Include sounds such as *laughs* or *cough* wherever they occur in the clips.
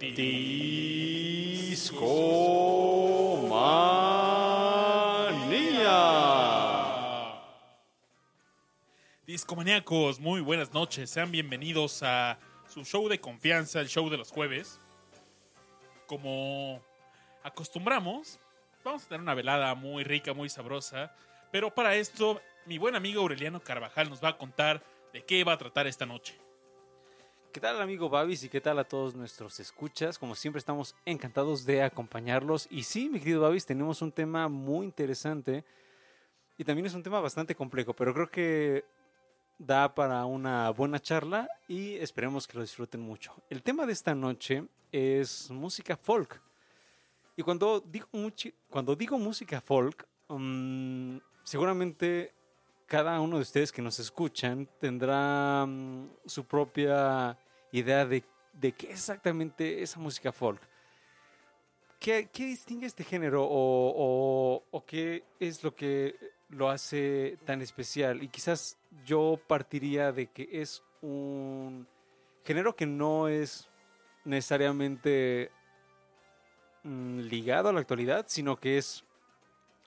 Discomanía. Discomaníacos, muy buenas noches. Sean bienvenidos a su show de confianza, el show de los jueves. Como acostumbramos, vamos a tener una velada muy rica, muy sabrosa. Pero para esto, mi buen amigo Aureliano Carvajal nos va a contar de qué va a tratar esta noche. ¿Qué tal amigo Babis y qué tal a todos nuestros escuchas? Como siempre estamos encantados de acompañarlos. Y sí, mi querido Babis, tenemos un tema muy interesante y también es un tema bastante complejo, pero creo que da para una buena charla y esperemos que lo disfruten mucho. El tema de esta noche es música folk. Y cuando digo, cuando digo música folk, mm, seguramente cada uno de ustedes que nos escuchan tendrá mm, su propia idea de, de qué es exactamente esa música folk. ¿Qué, qué distingue este género o, o- o qué es lo que lo hace tan especial? Y quizás yo partiría de que es un género que no es necesariamente mm, ligado a la actualidad, sino que es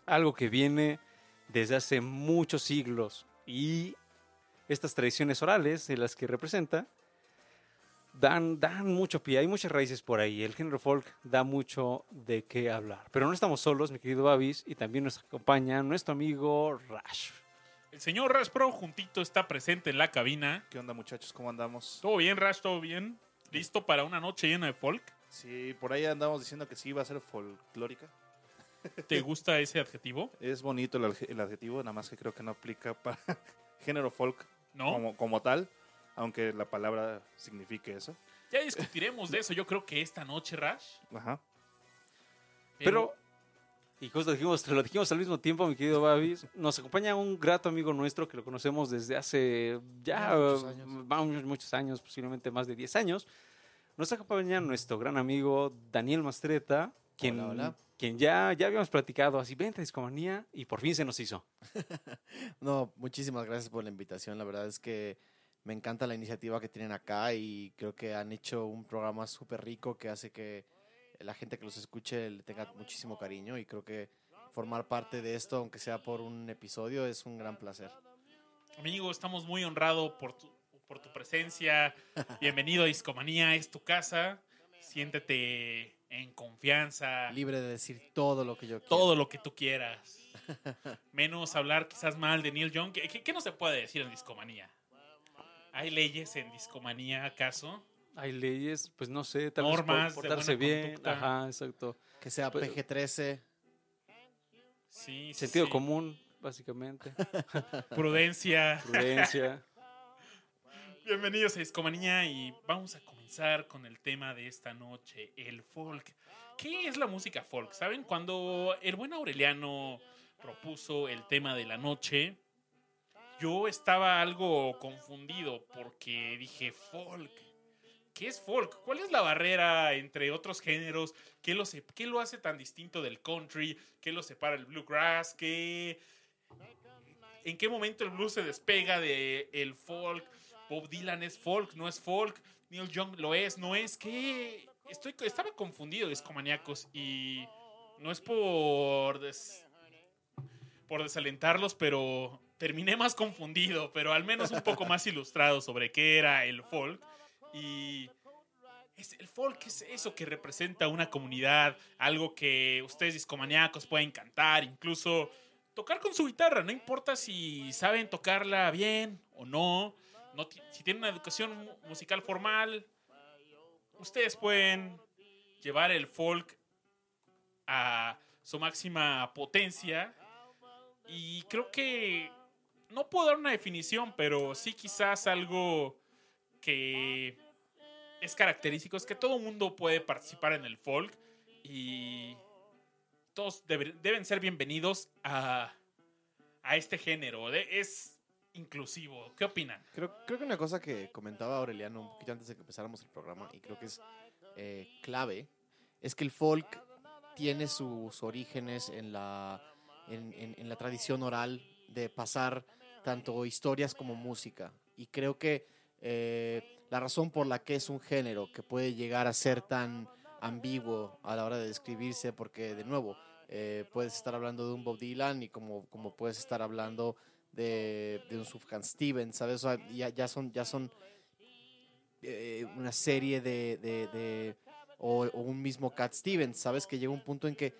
algo que viene desde hace muchos siglos y estas tradiciones orales de las que representa dan, dan mucho pie, hay muchas raíces por ahí, el género folk da mucho de qué hablar. Pero no estamos solos, mi querido Babis, y también nos acompaña nuestro amigo Rash. El señor Rash Pro juntito está presente en la cabina. ¿Qué onda muchachos? ¿Cómo andamos? ¿Todo bien, Rash? ¿Todo bien? ¿Listo para una noche llena de folk? Sí, por ahí andamos diciendo que sí va a ser folclórica. ¿Te gusta ese adjetivo? Es bonito el, el adjetivo, nada más que creo que no aplica para *laughs* género folk ¿No? como, como tal, aunque la palabra signifique eso. Ya discutiremos de eso, yo creo que esta noche, Rash. Ajá. Pero, y justo dijimos, lo dijimos al mismo tiempo, mi querido Babis, nos acompaña un grato amigo nuestro que lo conocemos desde hace ya muchos años. muchos años, posiblemente más de 10 años. Nos acompaña nuestro gran amigo Daniel Mastreta, quien, Hola, hola. Quien ya, ya habíamos platicado así, vente a Discomanía, y por fin se nos hizo. *laughs* No, muchísimas gracias por la invitación. La verdad es que me encanta la iniciativa que tienen acá y creo que han hecho un programa súper rico que hace que la gente que los escuche le tenga muchísimo cariño y creo que formar parte de esto, aunque sea por un episodio, es un gran placer. Amigo, estamos muy honrados por tu, por tu presencia. *laughs* Bienvenido a Discomanía, es tu casa. Siéntete en confianza. Libre de decir todo lo que yo quiera. Todo lo que tú quieras. *laughs* Menos hablar quizás mal de Neil Young. ¿Qué, qué- qué no se puede decir en Discomanía? ¿Hay leyes en Discomanía acaso? Hay leyes, pues no sé, tal Normas vez portarse buena bien. conducta. Ajá, exacto. Que sea Pues- PG-13. Sí, sí, Sentido sí. común, básicamente. *laughs* Prudencia. Prudencia. *laughs* Bienvenidos a Discomanía y vamos a comenzar con el tema de esta noche, el folk. ¿Qué es la música folk? ¿Saben? Cuando el buen Aureliano propuso el tema de la noche, yo estaba algo confundido porque dije folk. ¿Qué es folk? ¿Cuál es la barrera entre otros géneros? ¿Qué lo, qué lo hace tan distinto del country? ¿Qué lo separa el bluegrass? ¿Qué, ¿En qué momento el blues se despega del el folk? Bob Dylan es folk, no es folk. Neil Young lo es, no es. ¿Qué? Estoy, estaba confundido, discomaníacos, y no es por, por desalentarlos, pero terminé más confundido, pero al menos un poco más ilustrado sobre qué era el folk. Y es, el folk es eso que representa una comunidad, algo que ustedes discomaníacos pueden cantar, incluso tocar con su guitarra, no importa si saben tocarla bien o no, si tienen una educación mu- musical formal, ustedes pueden llevar el folk a su máxima potencia y creo que no puedo dar una definición, pero sí quizás algo que es característico es que todo mundo puede participar en el folk y todos deben ser bienvenidos a, a este género. Es inclusivo. ¿Qué opinan? Creo, que una cosa que comentaba Aureliano un poquito antes de que empezáramos el programa, y creo que es eh, clave, es que el folk tiene sus orígenes en la, en, la tradición oral de pasar tanto historias como música. Y creo que eh, la la razón por la que es un género que puede llegar a ser tan ambiguo a la hora de describirse, porque de nuevo, eh, puedes estar hablando de un Bob Dylan y como, como puedes estar hablando de, un Sufjan Stevens, ¿sabes? Ya, ya son, ya son eh, una serie de, de, o, un mismo Cat Stevens, ¿sabes? Que llega un punto en que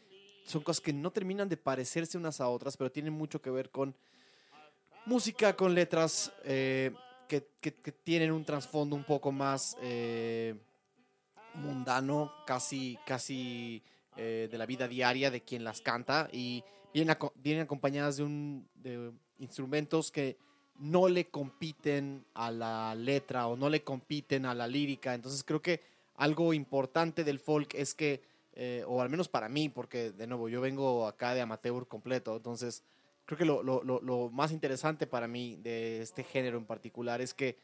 son cosas que no terminan de parecerse unas a otras, pero tienen mucho que ver con música, con letras eh, que, que- tienen un trasfondo un poco más eh, mundano, casi, casi de la vida diaria de quien las canta y vienen, vienen acompañadas de, un, de instrumentos que no le compiten a la letra o no le compiten a la lírica. Entonces creo que algo importante del folk es que, eh, o al menos para mí, porque de nuevo yo vengo acá de amateur completo, entonces creo que lo, lo- lo- más interesante para mí de este género en particular es que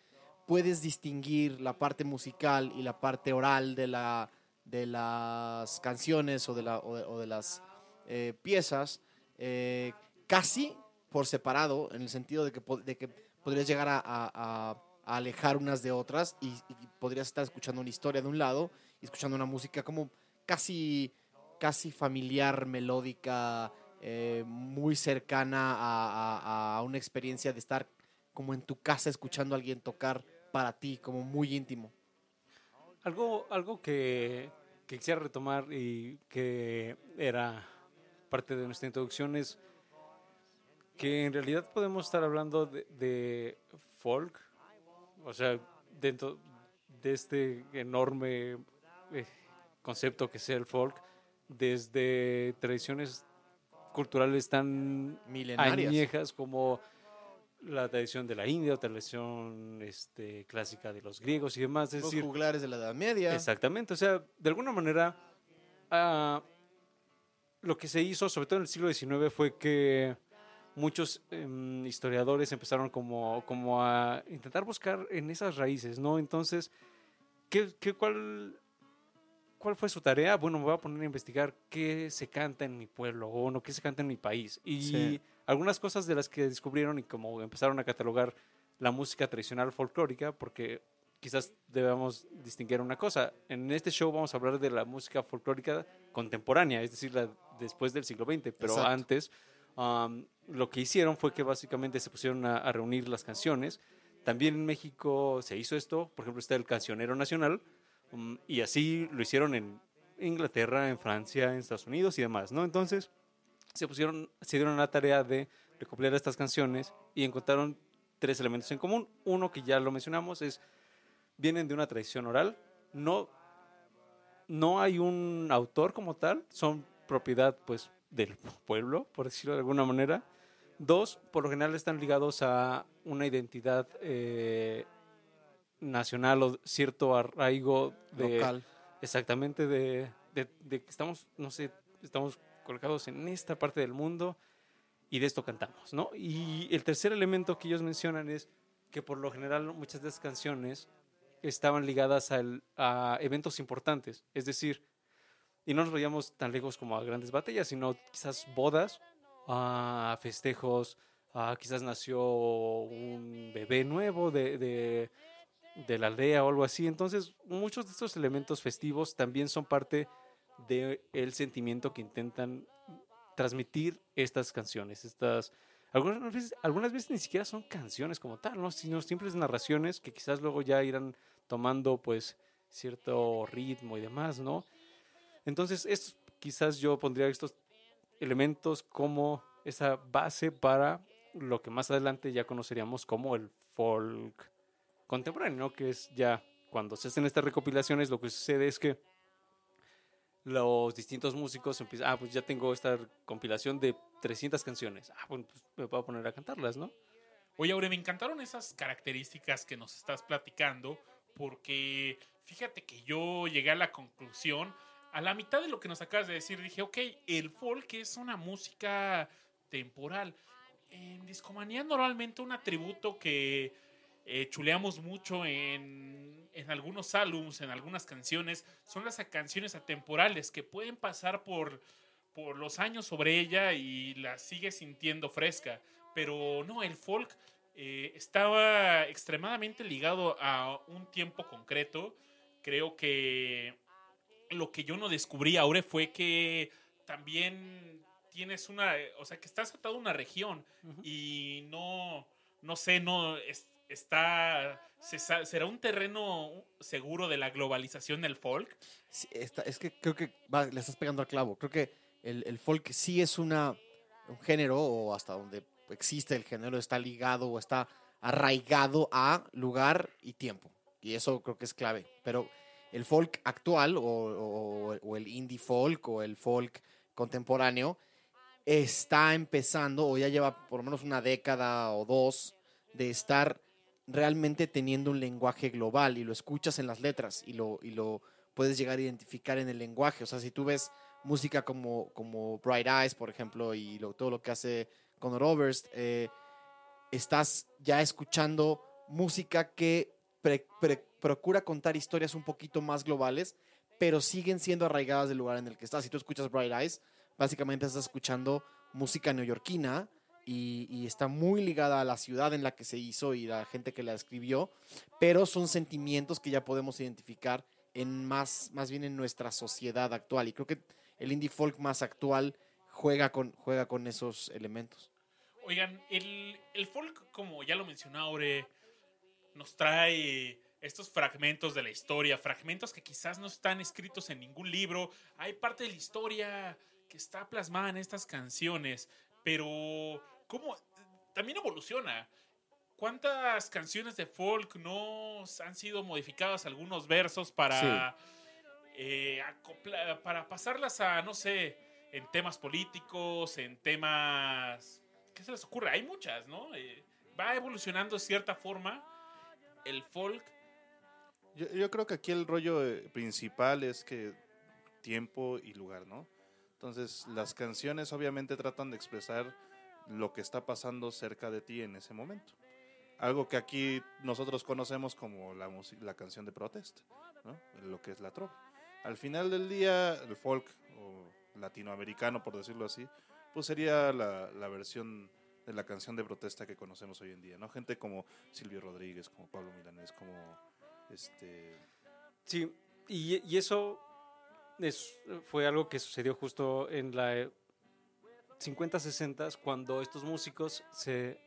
puedes distinguir la parte musical y la parte oral de, la, de las canciones o de, la, o de, o de las eh, piezas eh, casi por separado, en el sentido de que, de que podrías llegar a, alejar unas de otras y, podrías estar escuchando una historia de un lado y escuchando una música como casi, casi familiar, melódica, eh, muy cercana a, una experiencia de estar como en tu casa escuchando a alguien tocar para ti, como muy íntimo. Algo, algo que quisiera retomar y que era parte de nuestra introducción es que en realidad podemos estar hablando de, de folk, o sea, dentro de este enorme eh, concepto que es el folk, desde tradiciones culturales tan Milenarias. añejas como la tradición de la India, o tradición este, clásica de los griegos y demás. Es Los decir, juglares de la Edad Media. Exactamente, o sea, de alguna manera, ah, lo que se hizo, sobre todo en el siglo XIX, fue que muchos em, historiadores empezaron como, como a intentar buscar en esas raíces, ¿no? Entonces, ¿qué, qué, cuál, ¿cuál fue su tarea? Bueno, me voy a poner a investigar qué se canta en mi pueblo o no, qué se canta en mi país. Y Sí. algunas cosas de las que descubrieron y como empezaron a catalogar la música tradicional folclórica, porque quizás debamos distinguir una cosa. En este show vamos a hablar de la música folclórica contemporánea, es decir, la después del siglo XX, pero Exacto. antes um, lo que hicieron fue que básicamente se pusieron a, a reunir las canciones. También en México se hizo esto, por ejemplo está el Cancionero Nacional, um, y así lo hicieron en Inglaterra, en Francia, en Estados Unidos y demás, ¿no? Entonces se pusieron, se dieron la tarea de recopilar estas canciones y encontraron tres elementos en común. Uno que ya lo mencionamos es vienen de una tradición oral, no, no hay un autor como tal, son propiedad pues del pueblo, por decirlo de alguna manera. Dos, por lo general están ligados a una identidad eh, nacional o cierto arraigo de, local. Exactamente, de, de- de que estamos, no sé, estamos colocados en esta parte del mundo y de esto cantamos, ¿no? Y el tercer elemento que ellos mencionan es que por lo general muchas de estas canciones estaban ligadas al- a eventos importantes, es decir, y no nos vayamos tan lejos como a grandes batallas, sino quizás bodas, a festejos, a quizás nació un bebé nuevo de, de, de la aldea o algo así. Entonces, muchos de estos elementos festivos también son parte del sentimiento que intentan transmitir estas canciones. Estas, algunas, veces, algunas veces ni siquiera son canciones como tal, ¿no? sino simples narraciones que quizás luego ya irán tomando pues cierto ritmo y demás, ¿no? Entonces, estos, quizás yo pondría estos elementos como esa base para lo que más adelante ya conoceríamos como el folk contemporáneo, ¿no? que es ya cuando se hacen estas recopilaciones, lo que sucede es que los distintos músicos empiezan, ah, pues ya tengo esta compilación de 300 canciones, ah, pues me puedo poner a cantarlas, ¿no? Oye, Aure, me encantaron esas características que nos estás platicando, porque fíjate que yo llegué a la conclusión, a la mitad de lo que nos acabas de decir, dije, ok, el folk es una música temporal. En Discomanía normalmente un atributo que eh, chuleamos mucho en, en algunos álbums, en algunas canciones, son las canciones atemporales que pueden pasar por, por los años sobre ella y la sigue sintiendo fresca. Pero no, el folk eh, estaba extremadamente ligado a un tiempo concreto. Creo que lo que yo no descubrí ahora fue que también tienes una, o sea, que estás atado a una región y no, no sé, no es- está, se será un terreno seguro de la globalización del folk. Sí, está- es que creo que va, le estás pegando al clavo. Creo que el, el folk sí es una, un género, o hasta donde existe el género, está ligado o está arraigado a lugar y tiempo. Y eso creo que es clave. Pero el folk actual, o, el indie folk, o el folk contemporáneo, está empezando, o ya lleva por lo menos una década o dos, de estar realmente teniendo un lenguaje global y lo escuchas en las letras y lo, y lo puedes llegar a identificar en el lenguaje. O sea, si tú ves música como, como Bright Eyes, por ejemplo, y lo- todo lo que hace Conor Oberst, eh, estás ya escuchando música que procura contar historias un poquito más globales, pero siguen siendo arraigadas del lugar en el que estás. Si tú escuchas Bright Eyes, básicamente estás escuchando música neoyorquina y, está muy ligada a la ciudad en la que se hizo y la gente que la escribió, pero son sentimientos que ya podemos identificar en más, más bien en nuestra sociedad actual. Y creo que el indie folk más actual juega con, juega con esos elementos. Oigan, el, el folk, como ya lo mencionó Aure, nos trae estos fragmentos de la historia, fragmentos que quizás no están escritos en ningún libro. Hay parte de la historia que está plasmada en estas canciones, pero ¿cómo? También evoluciona. ¿Cuántas canciones de folk no han sido modificadas algunos versos para, eh, acopla- para pasarlas a, no sé, en temas políticos, en temas... ¿Qué se les ocurre? Hay muchas, ¿no? Eh, va evolucionando de cierta forma el folk. Yo, yo creo que aquí el rollo eh, principal es que tiempo y lugar, ¿no? Entonces, las canciones obviamente tratan de expresar lo que está pasando cerca de ti en ese momento. Algo que aquí nosotros conocemos como la, música- la canción de protesta, ¿no? Lo que es la trova. Al final del día, el folk o latinoamericano, por decirlo así, pues sería la, la versión de la canción de protesta que conocemos hoy en día, ¿no? Gente como Silvio Rodríguez, como Pablo Milanés, como este Sí, y, y eso es- fue algo que sucedió justo en la eh, 50-60 cuando estos músicos se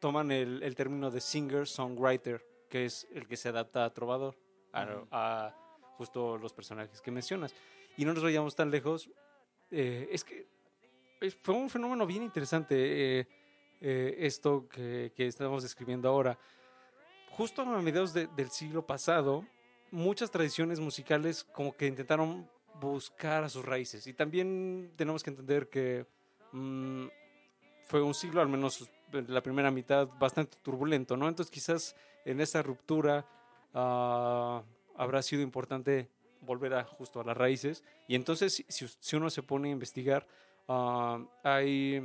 toman el, el término de singer-songwriter, que es el que se adapta a trovador, a, a justo los personajes que mencionas. Y no nos vayamos tan lejos, eh, es que fue un fenómeno bien interesante eh, eh, esto que, que estamos describiendo ahora. Justo a mediados de- del siglo pasado, muchas tradiciones musicales como que intentaron buscar a sus raíces. Y también tenemos que entender que mm, fue un siglo, al menos la primera mitad, bastante turbulento, ¿no? Entonces quizás en esa ruptura ah, habrá sido importante volver a justo a las raíces. Y entonces si- si uno se pone a investigar, ah, hay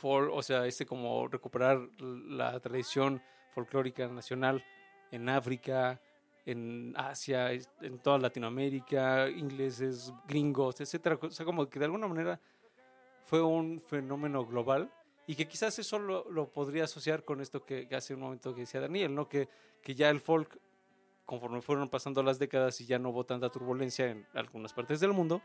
fol- o sea, este como recuperar la tradición folclórica nacional en África, en Asia, en toda Latinoamérica, ingleses, gringos, etcétera. O sea, como que de alguna manera fue un fenómeno global y que quizás eso lo, lo podría asociar con esto que, que hace un momento que decía Daniel, ¿no? Que, que ya el folk, conforme fueron pasando las décadas y ya no hubo tanta turbulencia en algunas partes del mundo,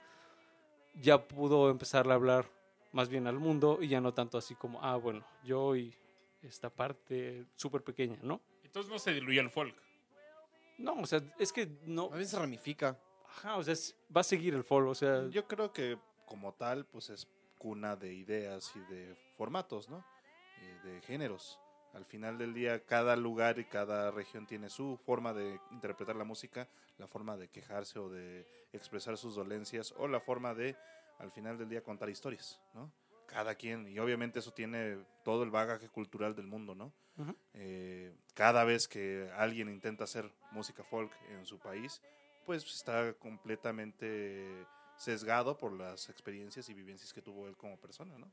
ya pudo empezar a hablar más bien al mundo y ya no tanto así como, ah, bueno, yo y esta parte súper pequeña, ¿no? Entonces no se diluyó el folk. No, o sea, es que no, A veces se ramifica. ajá, o sea, es- va a seguir el folk, o sea, Yo creo que como tal, pues es cuna de ideas y de formatos, ¿no? Eh, de géneros. Al final del día, cada lugar y cada región tiene su forma de interpretar la música, la forma de quejarse o de expresar sus dolencias, o la forma de, al final del día, contar historias, ¿no? Cada quien, y obviamente eso tiene todo el bagaje cultural del mundo, ¿no? Ujú. Eh, cada vez que alguien intenta hacer música folk en su país, pues está completamente sesgado por las experiencias y vivencias que tuvo él como persona, ¿no?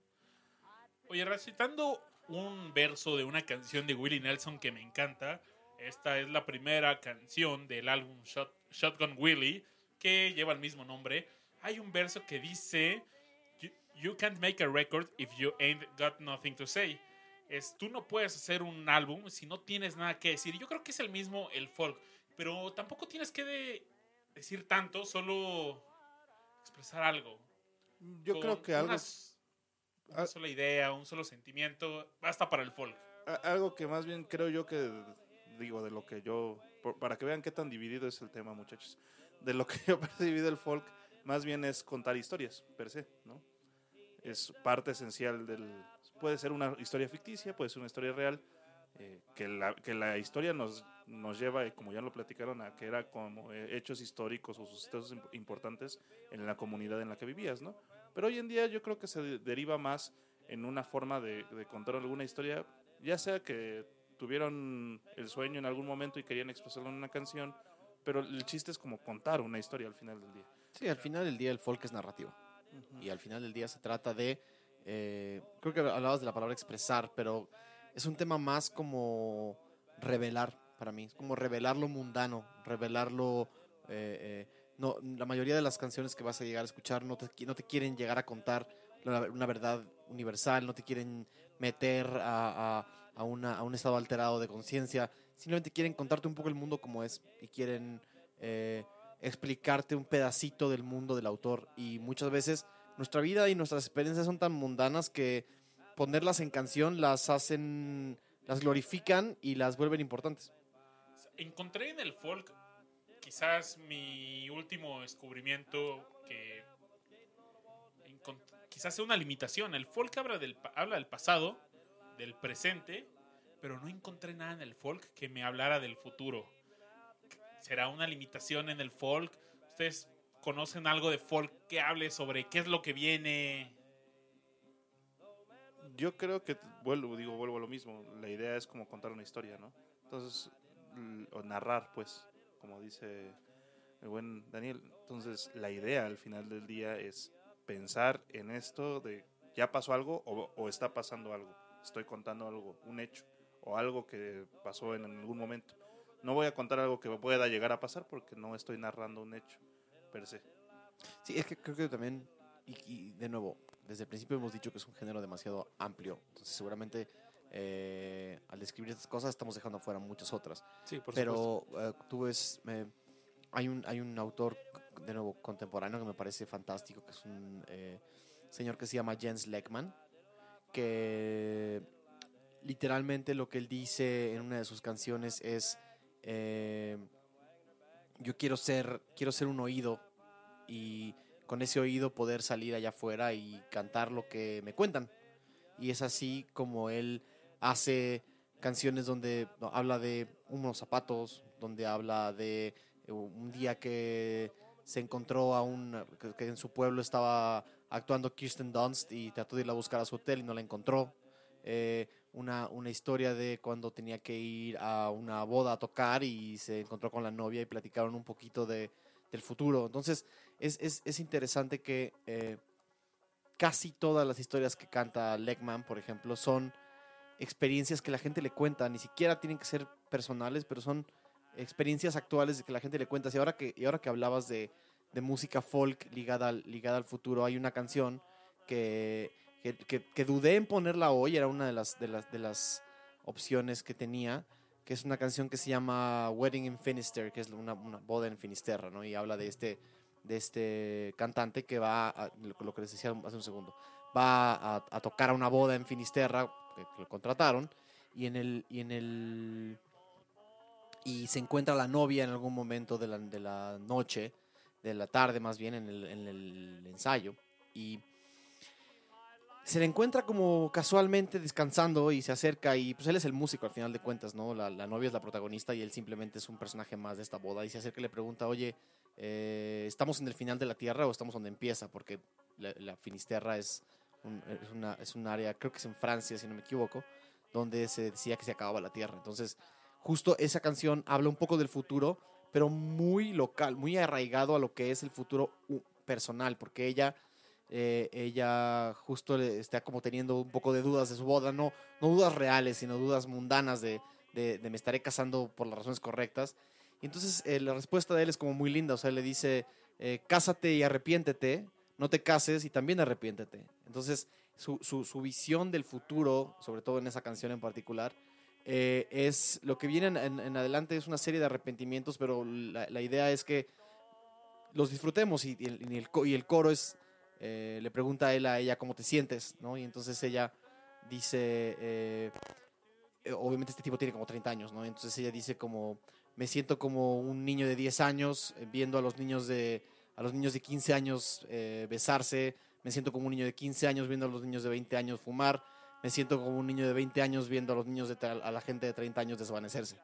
Oye, recitando un verso de una canción de Willie Nelson que me encanta. Esta es la primera canción del álbum Shot- Shotgun Willie, que lleva el mismo nombre. Hay un verso que dice, "You- You can't make a record if you ain't got nothing to say. es tú no puedes hacer un álbum si no tienes nada que decir. Yo creo que es el mismo el folk, pero tampoco tienes que de- decir tanto, solo expresar algo. Yo Con creo que algo, una s- una ah. sola idea, un solo sentimiento, basta para el folk. algo que más bien creo yo que, digo, de lo que yo, por- para que vean qué tan dividido es el tema, muchachos, de lo que *laughs* yo he percibido el folk, más bien es contar historias, per se, ¿no? Es parte esencial del... Puede ser una historia ficticia, puede ser una historia real, eh, que, la, que la historia nos, nos lleva, como ya lo platicaron, a que era como eh, hechos históricos o sucesos imp- importantes en la comunidad en la que vivías, ¿no? Pero hoy en día yo creo que se de- deriva más en una forma de, de contar alguna historia, ya sea que tuvieron el sueño en algún momento y querían expresarlo en una canción, pero el chiste es como contar una historia al final del día. Sí, al final del día el folk es narrativo. Y al final del día se trata de, eh, creo que hablabas de la palabra expresar, pero es un tema más como revelar para mí, es como revelar lo mundano, revelar lo... eh, eh, no, la mayoría de las canciones que vas a llegar a escuchar no te, no te quieren llegar a contar una verdad universal, no te quieren meter a, a- a una- a un estado alterado de conciencia, simplemente quieren contarte un poco el mundo como es y quieren... eh, explicarte un pedacito del mundo del autor y muchas veces nuestra vida y nuestras experiencias son tan mundanas que ponerlas en canción las hacen, las glorifican y las vuelven importantes. Encontré en el folk quizás mi último descubrimiento que quizás sea una limitación. El folk habla del, habla del pasado, del presente, pero no encontré nada en el folk que me hablara del futuro. ¿Será una limitación en el folk? ¿Ustedes conocen algo de folk que hable sobre qué es lo que viene? Yo creo que, vuelvo, digo, vuelvo a lo mismo, la idea es como contar una historia, ¿no? Entonces, o narrar, pues, como dice el buen Daniel. Entonces, la idea al final del día es pensar en esto de ya pasó algo o, o está pasando algo. Estoy contando algo, un hecho o algo que pasó en, algún momento. No voy a contar algo que pueda llegar a pasar porque no estoy narrando un hecho per se. Sí, es que creo que también, y, y de nuevo, desde el principio hemos dicho que es un género demasiado amplio, entonces seguramente eh, al describir estas cosas estamos dejando afuera muchas otras. Sí, por supuesto. pero eh, tú ves, eh, hay, un, hay un autor, de nuevo, contemporáneo que me parece fantástico, que es un eh, señor que se llama Jens Leckman, que literalmente lo que él dice en una de sus canciones es, yo quiero ser, quiero ser un oído y con ese oído poder salir allá afuera y cantar lo que me cuentan. Y es así como él hace canciones donde habla de unos zapatos, donde habla de eh, un día que se encontró a un que, que en su pueblo estaba actuando Kirsten Dunst y trató de ir a buscar a su hotel y no la encontró. Eh, una, una historia de cuando tenía que ir a una boda a tocar y se encontró con la novia y platicaron un poquito de, del futuro. Entonces es, es, es interesante que eh, casi todas las historias que canta Legman, por ejemplo, son experiencias que la gente le cuenta, ni siquiera tienen que ser personales, pero son experiencias actuales que la gente le cuenta. Y ahora que, y ahora que hablabas de, de música folk ligada al, ligada al futuro, hay una canción que, que, dudé en ponerla hoy, era una de las, de, las, de las opciones que tenía, que es una canción que se llama Wedding in Finisterre, que es una, boda en Finisterra, ¿no? Y habla de este, de este cantante que va, a, lo que les decía hace un segundo, va a, a tocar a una boda en Finisterra, que, lo contrataron, y en el... Y en el y se encuentra la novia en algún momento de la, de la noche, de la tarde más bien, en el, en el ensayo, y se le encuentra como casualmente descansando y se acerca y pues él es el músico al final de cuentas, ¿no? La, la novia es la protagonista y él simplemente es un personaje más de esta boda y se acerca y le pregunta, oye, eh, ¿estamos en el final de la Tierra o estamos donde empieza? Porque la, la Finisterra es es, una, es un área, creo que es en Francia, si no me equivoco, donde se decía que se acababa la Tierra. Entonces, justo esa canción habla un poco del futuro, pero muy local, muy arraigado a lo que es el futuro personal, porque ella, eh, ella justo está como teniendo un poco de dudas de su boda, no, no dudas reales, sino dudas mundanas de, de, de me estaré casando por las razones correctas. Y entonces eh, la respuesta de él es como muy linda, o sea, le dice, eh, cásate y arrepiéntete, no te cases y también arrepiéntete. Entonces, su, su- su visión del futuro, sobre todo en esa canción en particular, eh, es lo que viene en, en- adelante es una serie de arrepentimientos, pero la, la idea es que los disfrutemos y, el, y y el coro es, eh, le pregunta a él a ella cómo te sientes, ¿no? Y entonces ella dice, eh, obviamente este tipo tiene como 30 años, ¿no? Entonces ella dice como, me siento como un niño de 10 años viendo a los niños de, a los niños de 15 años eh, besarse, me siento como un niño de 15 años viendo a los niños de 20 años fumar, me siento como un niño de 20 años viendo a los niños de a la gente de 30 años desvanecerse.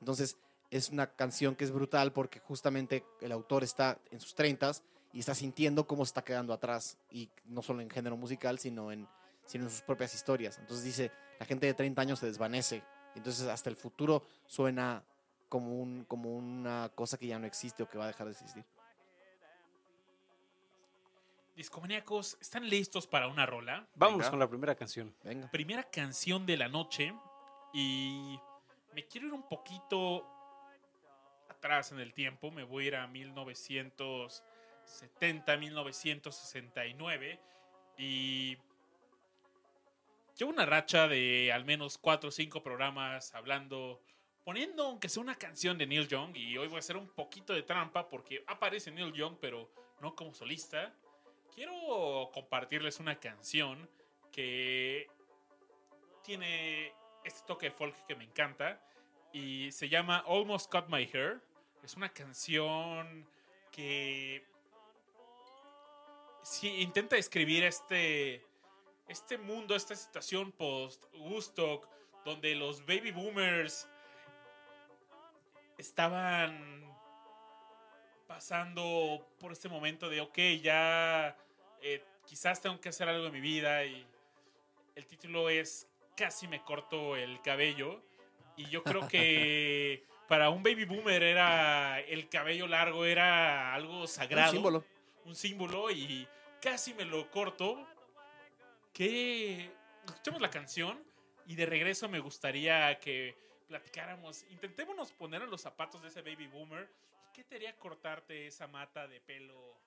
Entonces, es una canción que es brutal porque justamente el autor está en sus 30 y está sintiendo cómo se está quedando atrás y no solo en género musical, sino en sino en sus propias historias. Entonces dice, la gente de 30 años se desvanece. Entonces hasta el futuro suena como un como una cosa que ya no existe o que va a dejar de existir. Discomaníacos, ¿están listos para una rola? Vamos Venga. con la primera canción. Venga. Primera canción de la noche. Y me quiero ir un poquito atrás en el tiempo. Me voy a ir a 1970, 1969. Y llevo una racha de al menos cuatro o cinco programas hablando, poniendo aunque sea una canción de Neil Young. Y hoy voy a hacer un poquito de trampa porque aparece Neil Young, pero no como solista. Quiero compartirles una canción que tiene este toque de folk que me encanta y se llama Almost Cut My Hair. Es una canción que intenta describir este, este mundo, esta situación post Woodstock, donde los baby boomers estaban pasando por este momento de, ok, ya eh, quizás tengo que hacer algo en mi vida y el título es Casi me corto el cabello y yo creo que *laughs* para un baby boomer era el cabello largo era algo sagrado, Un símbolo. un símbolo y casi me lo corto. Que escuchemos la canción y de regreso me gustaría que platicáramos, intentémonos poner en los zapatos de ese baby boomer. ¿Qué te haría cortarte esa mata de pelo?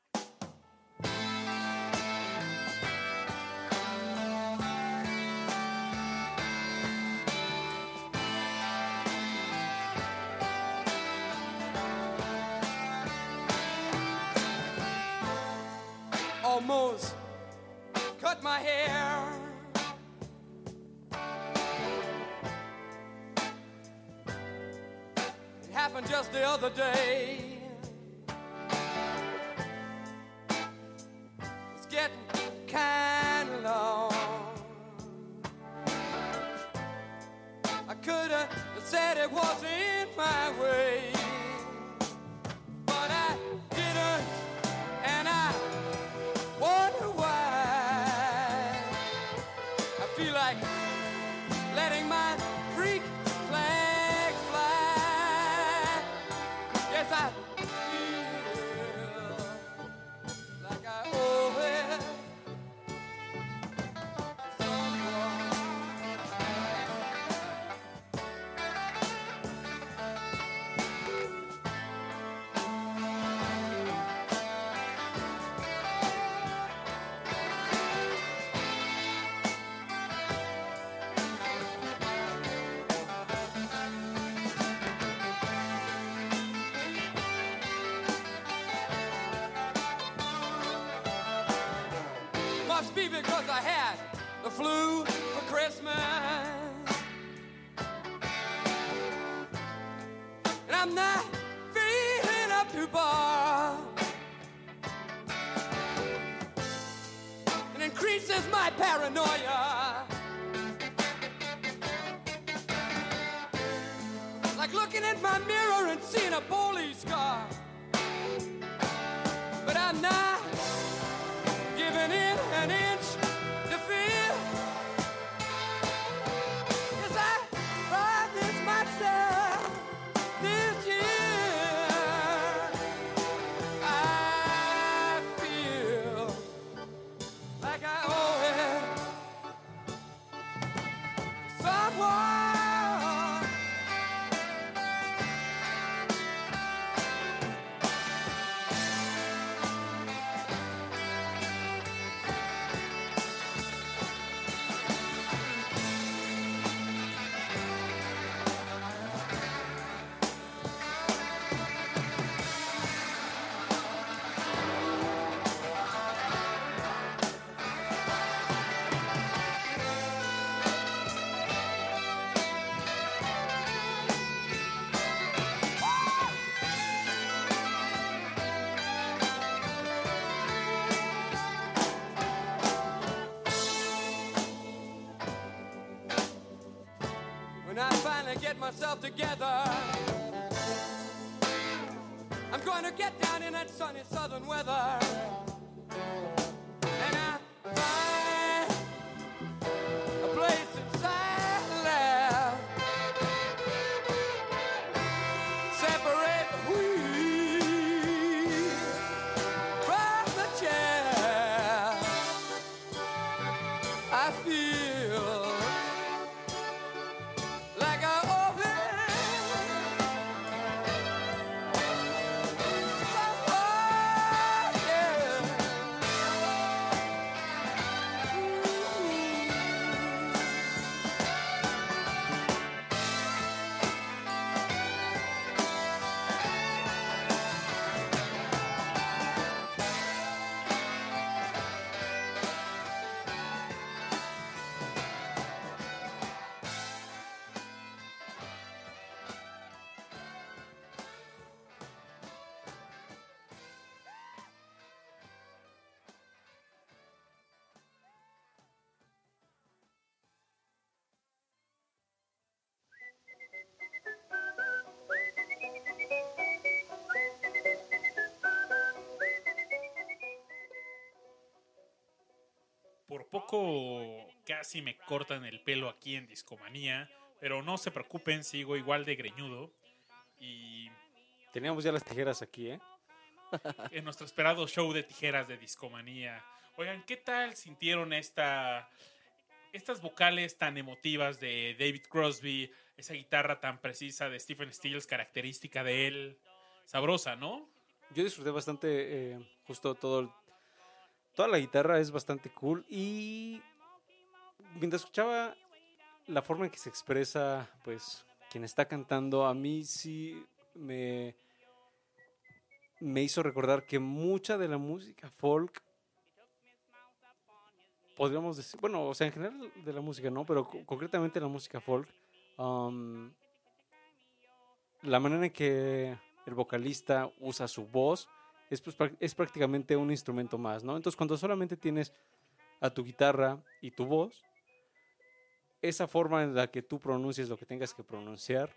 almost cut my hair. Happened just the other day. It's getting kind of long. I could have said it wasn't my way, paranoia. Like looking in my mirror and seeing a police scar. But I'm not myself together. I'm going to get down in that sunny poco casi me cortan el pelo aquí en Discomanía, pero no se preocupen, sigo igual de greñudo. Y Teníamos ya las tijeras aquí, ¿eh? *laughs* en nuestro esperado show de tijeras de Discomanía. Oigan, ¿qué tal sintieron esta, estas vocales tan emotivas de David Crosby, esa guitarra tan precisa de Stephen Stills, característica de él? Sabrosa, ¿no? Yo disfruté bastante eh, justo todo el- toda la guitarra es bastante cool y mientras escuchaba la forma en que se expresa pues quien está cantando a mí sí me me hizo recordar que mucha de la música folk podríamos decir bueno o sea en general de la música no pero co- concretamente la música folk um, la manera en que el vocalista usa su voz es, pues, es prácticamente un instrumento más, ¿no? Entonces, cuando solamente tienes a tu guitarra y tu voz, esa forma en la que tú pronuncias lo que tengas que pronunciar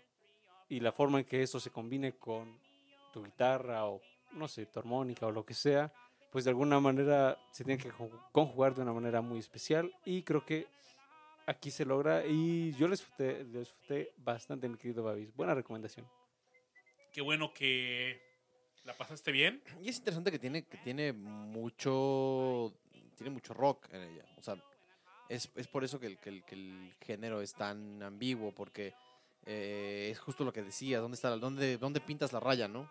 y la forma en que eso se combine con tu guitarra o, no sé, tu armónica o lo que sea, pues de alguna manera se tiene que conju- conjugar de una manera muy especial y creo que aquí se logra y yo lo disfruté, disfruté bastante, mi querido Babis. Buena recomendación. Qué bueno que la pasaste bien. Y es interesante que tiene, que tiene mucho. Tiene mucho rock en ella. O sea, es, es por eso que el, que, el, que el género es tan ambiguo, porque eh, es justo lo que decías, ¿dónde está la- dónde, dónde pintas la raya, no?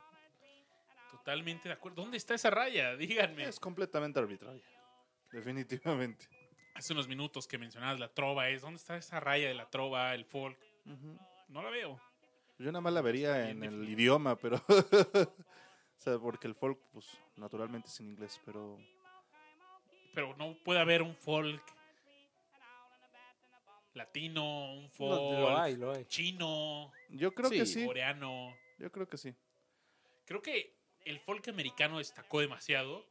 Totalmente de acuerdo. ¿Dónde está esa raya? Díganme. Es completamente arbitraria. Definitivamente. Hace unos minutos que mencionabas la trova, es ¿dónde está esa raya de la trova, el folk? No la veo. Yo nada más la vería en el idioma, pero. *laughs* o sea, porque el folk, pues, naturalmente es en inglés, pero. Pero no puede haber un folk latino, un folk Lo, lo hay, lo hay. chino, Yo creo que Sí. sí. coreano. Yo creo que sí. Creo que el folk americano destacó demasiado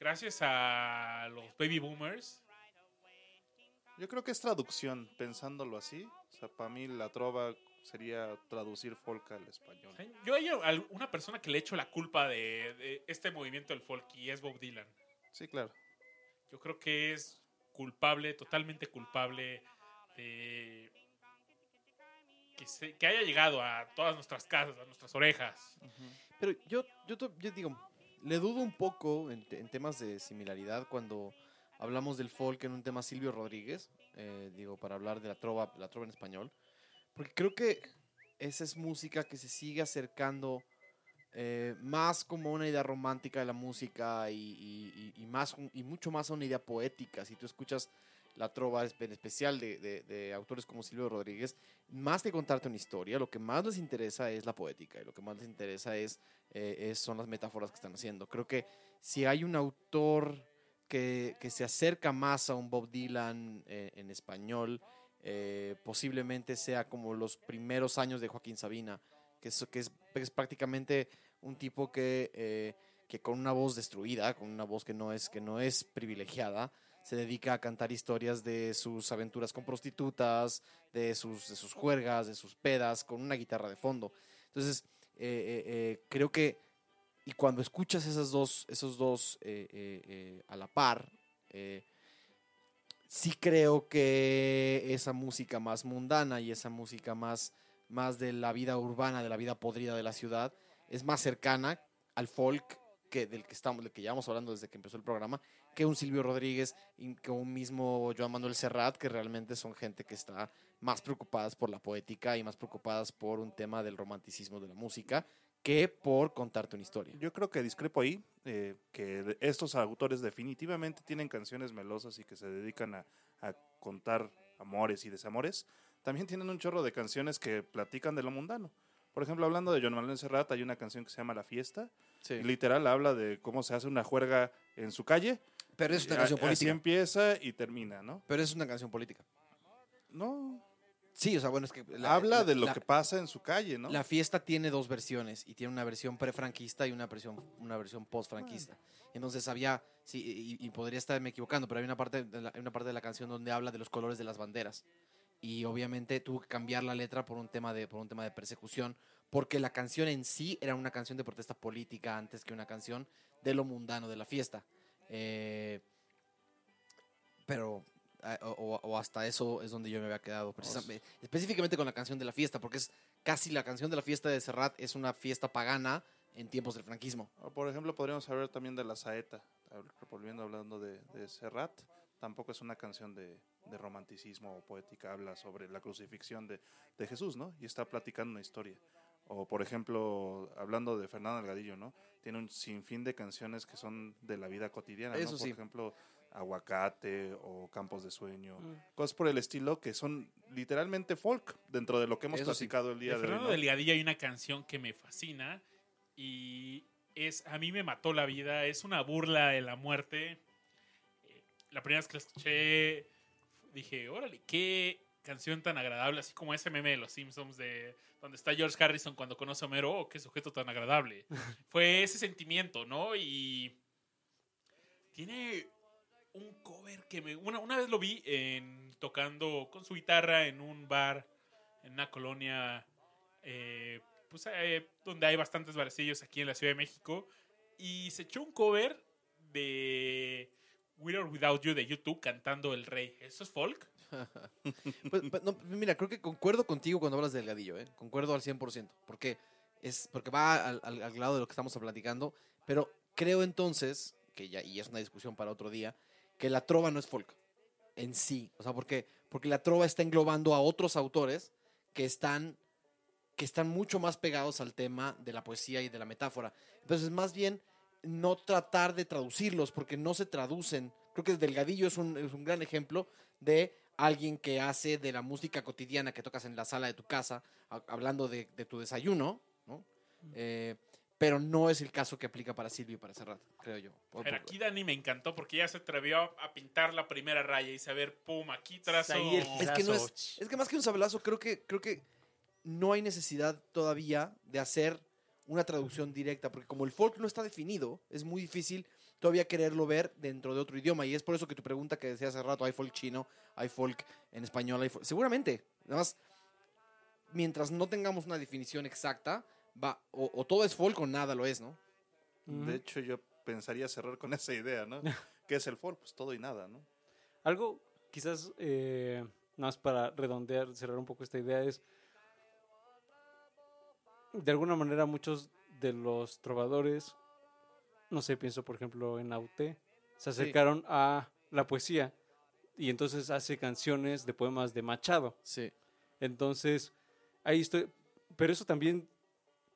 gracias a los baby boomers. Yo creo que es traducción, pensándolo así. O sea, para mí la trova sería traducir folk al español. Yo hay una persona que le echo la culpa de, de este movimiento del folk y es Bob Dylan. Sí, claro. Yo creo que es culpable, totalmente culpable de que, se- que haya llegado a todas nuestras casas, a nuestras orejas. Pero yo, yo, to- yo digo, le dudo un poco en, en temas de similaridad cuando hablamos del folk en un tema Silvio Rodríguez, eh, digo, para hablar de la trova, la trova en español, porque creo que esa es música que se sigue acercando eh, más como una idea romántica de la música y, y- y- más, y mucho más a una idea poética. Si tú escuchas la trova en especial de, de- de autores como Silvio Rodríguez, más que contarte una historia, lo que más les interesa es la poética y lo que más les interesa es, eh, es- son las metáforas que están haciendo. Creo que si hay un autor que, que se acerca más a un Bob Dylan eh, en español, eh, posiblemente sea como los primeros años de Joaquín Sabina, que es, que es, prácticamente un tipo que, eh, que con una voz destruida, con una voz que no es, que no es privilegiada, se dedica a cantar historias de sus aventuras con prostitutas, de sus, de sus juergas, de sus pedas, con una guitarra de fondo. Entonces, eh, eh, creo que, y cuando escuchas esas dos, esos dos a la par, sí creo que esa música más mundana y esa música más, más de la vida urbana, de la vida podrida de la ciudad, es más cercana al folk que del que estamos, del que llevamos hablando desde que empezó el programa, que un Silvio Rodríguez y que un mismo Joan Manuel Serrat, que realmente son gente que está más preocupadas por la poética y más preocupadas por un tema del romanticismo de la música que por contarte una historia. Yo creo que discrepo ahí, eh, que estos autores definitivamente tienen canciones melosas y que se dedican a, a contar amores y desamores. También tienen un chorro de canciones que platican de lo mundano. Por ejemplo, hablando de John Manuel Serrat, hay una canción que se llama La Fiesta. Sí. y literal habla de cómo se hace una juerga en su calle. Pero es una canción Así política. empieza y termina, ¿no? Pero es una canción política. No. Sí, o sea, bueno, es que... la- habla la- de lo la- que pasa en su calle, ¿no? La fiesta tiene dos versiones y tiene una versión prefranquista y una versión, una versión postfranquista. Entonces había, sí, y, y podría estarme equivocando, pero hay una, parte de la, hay una parte de la canción donde habla de los colores de las banderas. Y obviamente tuvo que cambiar la letra por un tema de, por un tema de persecución, porque la canción en sí era una canción de protesta política antes que una canción de lo mundano de la fiesta. Eh, pero o, hasta eso es donde yo me había quedado, precisamente, específicamente con la canción de la fiesta, porque es casi la canción de la fiesta de Serrat es una fiesta pagana en tiempos del franquismo. O, por ejemplo, podríamos hablar también de La Saeta, volviendo hablando de, de Serrat. Tampoco es una canción de, de romanticismo o poética, habla sobre la crucifixión de, de Jesús, ¿no? Y está platicando una historia. O, por ejemplo, hablando de Fernando Delgadillo, ¿no? Tiene un sinfín de canciones que son de la vida cotidiana, Por sí. ejemplo, Aguacate o Campos de Sueño, Mm. cosas por el estilo que son literalmente folk dentro de lo que hemos Eso sí. platicado el De día de, hoy. Fernando ¿no? Delgadillo hay una canción que me fascina y es A mí me mató la vida, es una burla de la muerte. Eh, La primera vez que la escuché dije, órale, qué canción tan agradable, así como ese meme de los Simpsons de donde está George Harrison cuando conoce a Homero, oh, qué sujeto tan agradable. *laughs* Fue ese sentimiento, ¿no? Y tiene un cover que me... Una, una vez lo vi en, tocando con su guitarra en un bar en una colonia eh, pues, eh, donde hay bastantes barecillos aquí en la Ciudad de México y se echó un cover de With or Without You de YouTube cantando El Rey. ¿Eso es folk? *laughs* Pues, pues, no, mira, creo que concuerdo contigo cuando hablas de Delgadillo, ¿eh? concuerdo al 100%, porque, es, porque va al, al- al lado de lo que estamos platicando, pero creo entonces, que ya, y es una discusión para otro día, que la trova no es folk en sí, o sea, porque, porque la trova está englobando a otros autores que están, que están mucho más pegados al tema de la poesía y de la metáfora. Entonces, más bien, no tratar de traducirlos, porque no se traducen. Creo que Delgadillo es un, es un gran ejemplo de alguien que hace de la música cotidiana que tocas en la sala de tu casa, a- hablando de, de tu desayuno, ¿no? Eh, pero no es el caso que aplica para Silvio y para Serrat, creo yo. Por- Pero aquí Dani me encantó porque ya se atrevió a, pintar la primera raya y saber, pum, aquí trazo... Ahí el es que no es, es que más que un sablazo, creo que, creo que no hay necesidad todavía de hacer una traducción directa, porque como el folk no está definido, es muy difícil todavía quererlo ver dentro de otro idioma. Y es por eso que tu pregunta que decía hace rato, hay folk chino, hay folk en español, hay folk- seguramente. Nada más, mientras no tengamos una definición exacta, va, o, o todo es folk o nada lo es, ¿no? De hecho, yo pensaría cerrar con esa idea, ¿no? *laughs* ¿Qué es el folk? Pues todo y nada, ¿no? Algo quizás eh, nada más para redondear, cerrar un poco esta idea es de alguna manera muchos de los trovadores, no sé, pienso por ejemplo en Aute, se Sí. acercaron a la poesía y entonces hace canciones de poemas de Machado. Sí. Entonces, ahí estoy. Pero eso también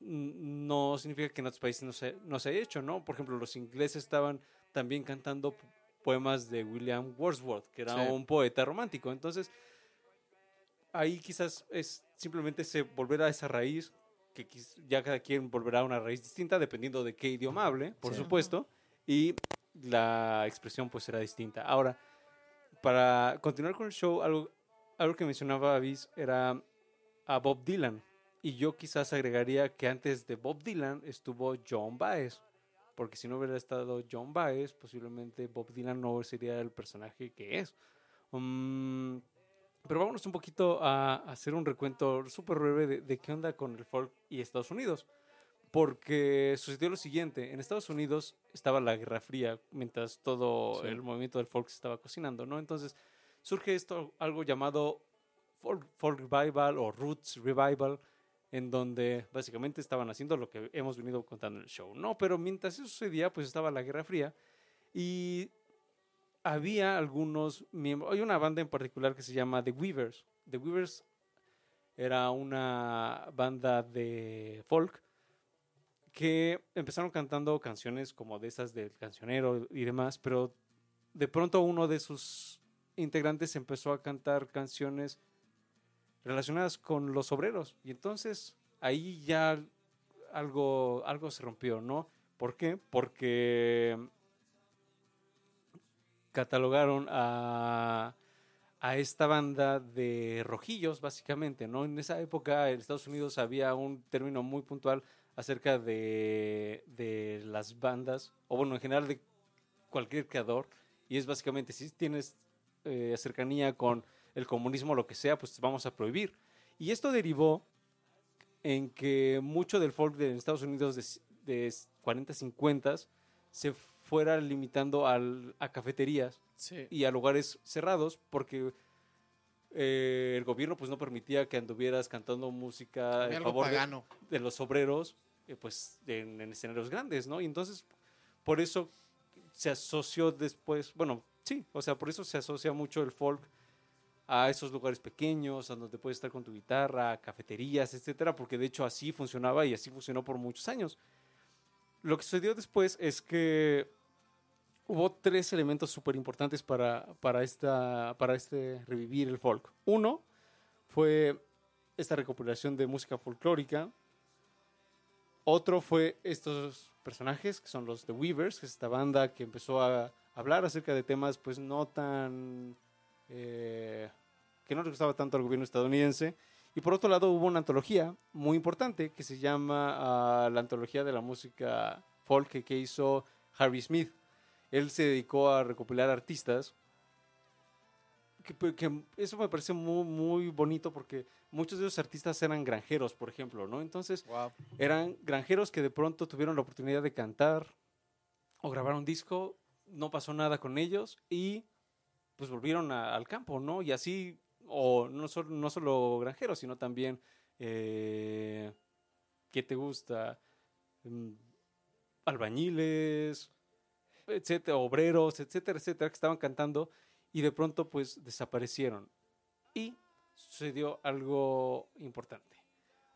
no significa que en otros países no se, no se haya hecho, ¿no? Por ejemplo, los ingleses estaban también cantando poemas de William Wordsworth, que era Sí. un poeta romántico. Entonces, ahí quizás es simplemente se volver a esa raíz, que ya cada quien volverá a una raíz distinta, dependiendo de qué idioma hable, por Sí. supuesto, y la expresión pues será distinta. Ahora, para continuar con el show, algo, algo que mencionaba Avis era a Bob Dylan. Y yo quizás agregaría que antes de Bob Dylan estuvo John Baez. porque si no hubiera estado John Baez, posiblemente Bob Dylan no sería el personaje que es. Mm, pero vámonos un poquito a, a hacer un recuento súper breve de, de qué onda con el folk y Estados Unidos. Porque sucedió lo siguiente, en Estados Unidos estaba la Guerra Fría mientras todo Sí. el movimiento del folk se estaba cocinando, ¿no? Entonces surge esto, algo llamado folk, folk revival o roots revival, en donde básicamente estaban haciendo lo que hemos venido contando en el show, ¿no? Pero mientras eso sucedía, pues estaba la Guerra Fría y había algunos miembros, hay una banda en particular que se llama The Weavers. The Weavers era una banda de folk que empezaron cantando canciones como de esas del cancionero y demás, pero de pronto uno de sus integrantes empezó a cantar canciones relacionadas con los obreros y entonces ahí ya algo, algo se rompió, ¿no? ¿Por qué? Porque catalogaron a, a esta banda de rojillos, básicamente, ¿no? En esa época en Estados Unidos había un término muy puntual acerca de, de las bandas, o bueno, en general de cualquier creador, y es básicamente, si tienes eh, cercanía con el comunismo lo que sea, pues vamos a prohibir. Y esto derivó en que mucho del folk de Estados Unidos de, de 40, 50 se fuera limitando al- a cafeterías Sí. y a lugares cerrados porque eh, el gobierno pues no permitía que anduvieras cantando música en favor de los obreros eh, pues en, en escenarios grandes, ¿no? Y entonces por eso se asoció después, bueno, sí, o sea, por eso se asocia mucho el folk a esos lugares pequeños, a donde puedes estar con tu guitarra, cafeterías, etcétera, porque de hecho así funcionaba y así funcionó por muchos años. Lo que sucedió después es que hubo tres elementos súper importantes para, para, esta, para este revivir el folk. Uno fue esta recopilación de música folclórica. Otro fue estos personajes, que son los The Weavers, que es esta banda que empezó a hablar acerca de temas pues no tan... eh, que no le gustaba tanto al gobierno estadounidense. Y por otro lado hubo una antología muy importante que se llama ah, la antología de la música folk que- que hizo Harvey Smith. Él se dedicó a recopilar artistas. Que, pues, que eso me parece muy, muy bonito porque muchos de esos artistas eran granjeros, por ejemplo, ¿no? Entonces Wow. eran granjeros que de pronto tuvieron la oportunidad de cantar o grabar un disco, no pasó nada con ellos y pues volvieron a- al campo, ¿no? Y así, o no solo, no solo granjeros, sino también, eh, ¿qué te gusta? Mm, albañiles, etcétera, obreros, etcétera, etcétera, que estaban cantando y de pronto pues desaparecieron. Y sucedió algo importante.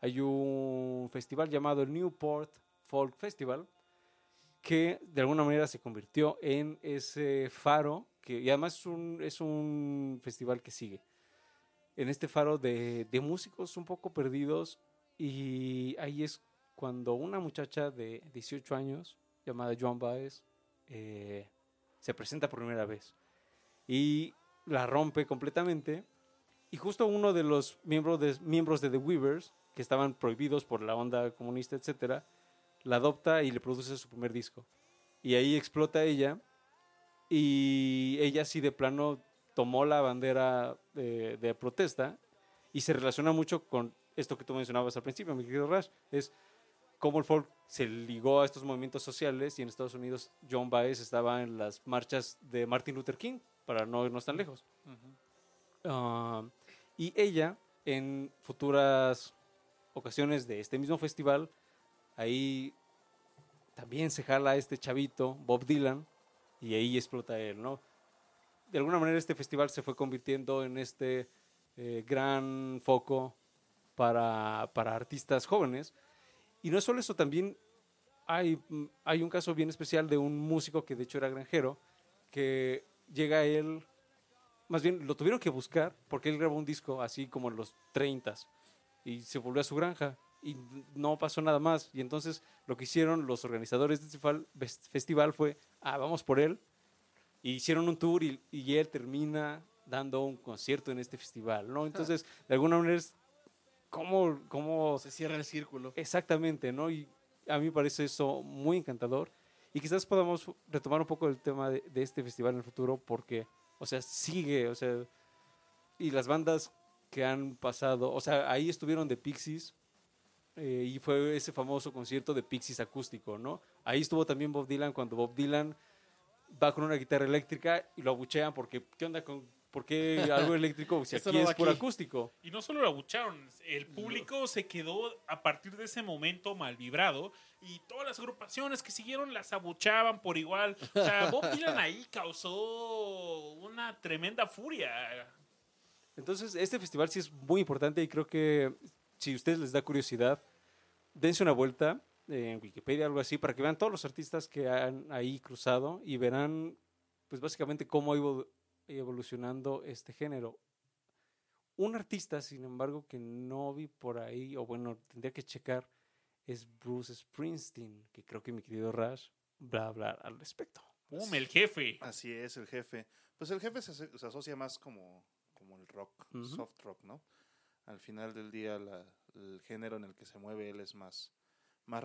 Hay un festival llamado el Newport Folk Festival que de alguna manera se convirtió en ese faro, que, y además es un, es un festival que sigue, en este faro de, de músicos un poco perdidos y ahí es cuando una muchacha de 18 años llamada Joan Baez eh, se presenta por primera vez y la rompe completamente y justo uno de los miembros de, miembros de The Weavers que estaban prohibidos por la onda comunista, etcétera, la adopta y le produce su primer disco. Y ahí explota ella y ella sí de plano tomó la bandera de, de protesta y se relaciona mucho con esto que tú mencionabas al principio, mi querido Rash, es cómo el folk se ligó a estos movimientos sociales y en Estados Unidos John Baez estaba en las marchas de Martin Luther King, para no irnos tan lejos. Ah, y ella, en futuras ocasiones de este mismo festival, ahí también se jala a este chavito, Bob Dylan, y ahí explota él, ¿no? De alguna manera este festival se fue convirtiendo en este eh, gran foco para, para artistas jóvenes. Y no solo eso, también hay, mm, hay un caso bien especial de un músico que de hecho era granjero, que llega a él, más bien lo tuvieron que buscar porque él grabó un disco así como en los 30 y se volvió a su granja y no pasó nada más. Y entonces lo que hicieron los organizadores de este festival fue, ah, vamos por él. Y hicieron un tour y, y él termina dando un concierto en este festival, ¿no? Entonces, de alguna manera es cómo, cómo Se cierra el círculo. Exactamente, ¿no? Y a mí me parece eso muy encantador. Y quizás podamos retomar un poco el tema de, de este festival en el futuro porque, o sea, sigue, o sea, y las bandas que han pasado, o sea, ahí estuvieron de Pixies eh, y fue ese famoso concierto de Pixies acústico, ¿no? Ahí estuvo también Bob Dylan cuando Bob Dylan va con una guitarra eléctrica y lo abuchean porque, ¿qué onda con, por qué algo eléctrico si *laughs* aquí no es aquí. acústico? Y no solo lo abucharon, el público se quedó a partir de ese momento mal vibrado y todas las agrupaciones que siguieron las abuchaban por igual. O sea, *laughs* Bob Dylan ahí causó una tremenda furia. Entonces, este festival sí es muy importante y creo que si a ustedes les da curiosidad, dense una vuelta en Wikipedia, algo así, para que vean todos los artistas que han ahí cruzado y verán, pues básicamente cómo ha ido evolucionando este género. Un artista, sin embargo, que no vi por ahí, o bueno, tendría que checar, es Bruce Springsteen, que creo que mi querido Rash va a hablar al respecto. ¡Pum! El jefe. Así es, el jefe. Pues el jefe se, aso- se asocia más como, como el rock, soft rock, ¿no? Al final del día, la- el género en el que se mueve él es más, más.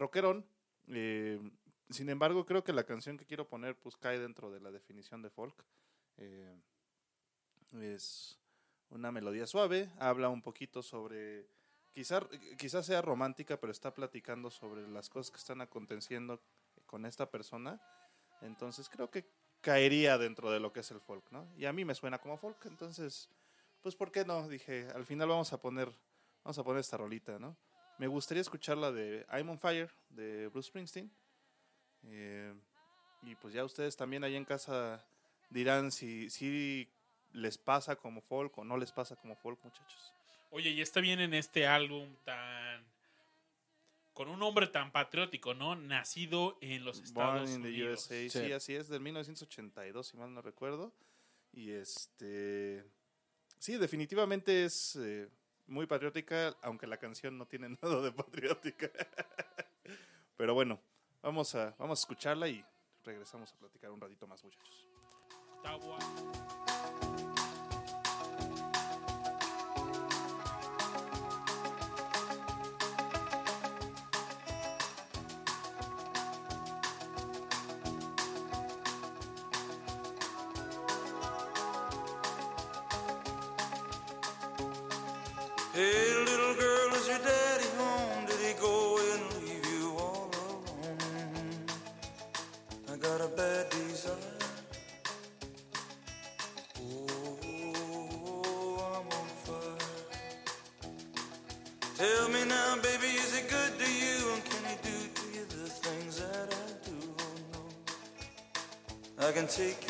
Eh, sin embargo, creo que la canción que quiero poner pues cae dentro de la definición de folk. Eh, es una melodía suave, habla un poquito sobre, quizás quizás sea romántica, pero está platicando sobre las cosas que están aconteciendo con esta persona. Entonces creo que caería dentro de lo que es el folk, ¿no? Y a mí me suena como folk, entonces, pues ¿por qué no? Dije, al final vamos a poner, vamos a poner esta rolita, ¿no? Me gustaría escuchar la de I'm on Fire de Bruce Springsteen. Eh, y pues ya ustedes también ahí en casa dirán si, si les pasa como folk o no les pasa como folk, muchachos. Oye, y está bien en este álbum tan. con un nombre tan patriótico, ¿no? Nacido en los Estados Born in the Unidos. USA. Sí. Sí. así es, del 1982, si mal no recuerdo. Y este. Sí, definitivamente es eh, muy patriótica, aunque la canción no tiene *laughs* nada de patriótica. Pero bueno, vamos a, vamos a escucharla y regresamos a platicar un ratito más, muchachos. Take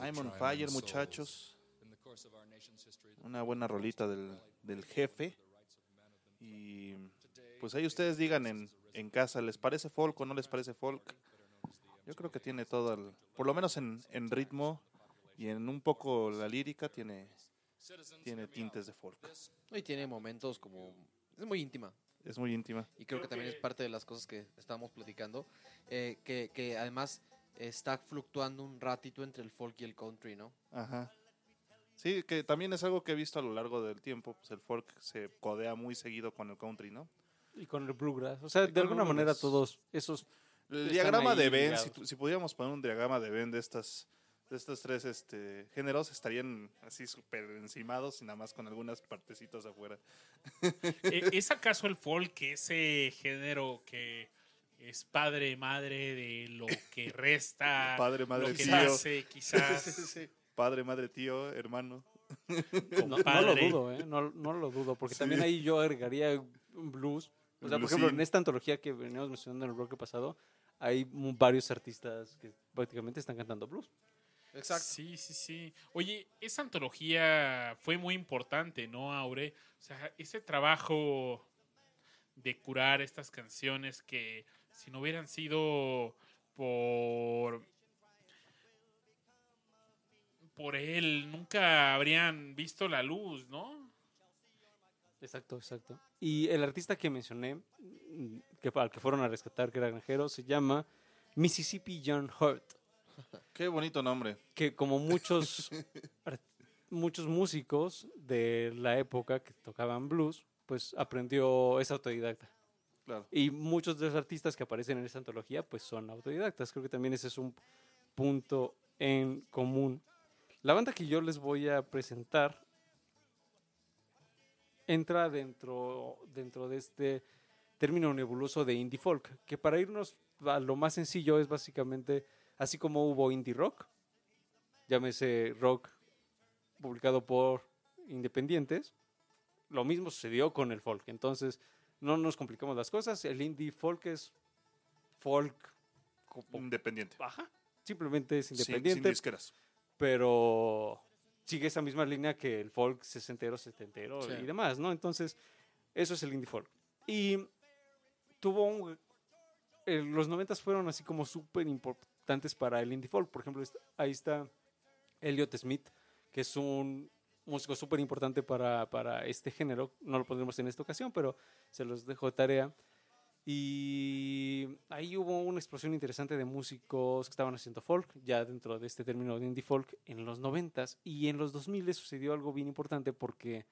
I'm on fire, muchachos. Una buena rolita del, del jefe. Y pues ahí ustedes digan en, en casa, ¿les parece folk o no les parece folk? Yo creo que tiene todo, el- por lo menos en, en ritmo y en un poco la lírica, tiene, tiene tintes de folk. Y tiene momentos como... Es muy íntima. Es muy íntima. Y creo, que también es parte de las cosas que estábamos platicando. eh, que, que además está fluctuando un ratito entre el folk y el country, ¿no? Ajá. Sí, que también es algo que he visto a lo largo del tiempo. Pues el folk se codea muy seguido con el country, ¿no? Y con el bluegrass. O sea, de alguna manera todos esos... El diagrama de Venn, si, si pudiéramos poner un diagrama de Venn de estas de estos tres este, géneros, estarían así súper encimados y nada más con algunas partecitas afuera. *laughs* Eh, ¿Es acaso el folk ese género que es padre, madre de lo que resta? *laughs* Padre, madre, lo que tío. nace, quizás. *laughs* Padre, madre, tío, hermano. No, no lo dudo, ¿eh? No, no lo dudo, porque Sí. también ahí yo agregaría blues. O sea, por ejemplo, en esta antología que veníamos mencionando en el bloque pasado, hay varios artistas que prácticamente están cantando blues. Sí, sí, sí. Oye, esa antología fue muy importante, ¿no, Aure? O sea, ese trabajo de curar estas canciones que si no hubieran sido por por él nunca habrían visto la luz, ¿no? Exacto, exacto. Y el artista que mencioné, mm, que, al que fueron a rescatar, que era granjero, se llama Mississippi John Hurt. *laughs* Qué bonito nombre. que como muchos *laughs* muchos músicos de la época que tocaban blues, pues aprendió, es autodidacta. Claro. Y muchos de los artistas que aparecen en esta antología, pues son autodidactas. Creo que también ese es un punto en común. La banda que yo les voy a presentar entra dentro, dentro de este término nebuloso de indie folk, que para irnos a lo más sencillo es básicamente, así como hubo indie rock, llámese rock publicado por independientes, lo mismo sucedió con el folk. Entonces, no nos complicamos las cosas, el indie folk es folk Independiente. simplemente es Sin- Sin, independiente, disqueras. pero sigue esa misma línea que el folk sesentero, setentero Sí. y demás, ¿no? Entonces, eso es el indie folk. Y tuvo un... eh, los noventas fueron así como súper importantes para el indie folk. Por ejemplo, ahí está Elliot Smith, que es un músico súper importante para, para este género. No lo pondremos en esta ocasión, pero se los dejo de tarea. Y ahí hubo una explosión interesante de músicos que estaban haciendo folk, ya dentro de este término de indie folk, en los noventas. Y en los 2000 sucedió algo bien importante porque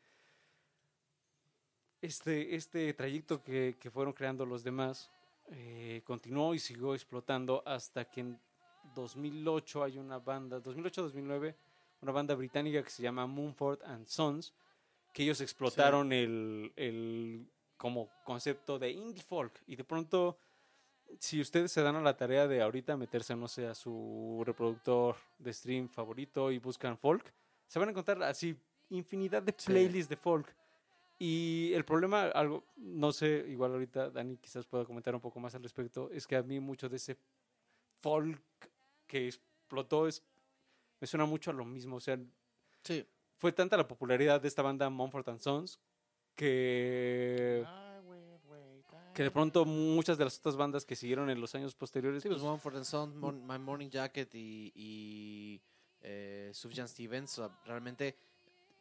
este, este trayecto que, que fueron creando los demás eh, continuó y siguió explotando hasta que en 2008 hay una banda, 2008-2009, una banda británica que se llama Moonford and Sons, que ellos explotaron el, el como concepto de indie folk. Y de pronto si ustedes se dan a la tarea de ahorita meterse no sé a su reproductor de stream favorito y buscan folk se van a encontrar así infinidad de Sí. playlists de folk. Y el problema algo no sé igual ahorita Dani quizás pueda comentar un poco más al respecto es que a mí mucho de ese folk que explotó es me suena mucho a lo mismo o sea Sí. fue tanta la popularidad de esta banda Mumford and Sons que, que de pronto muchas de las otras bandas que siguieron en los años posteriores Sí, pues pues, Mumford and Sons, Mon- My Morning Jacket y, y eh, Sufjan Stevens, o sea, realmente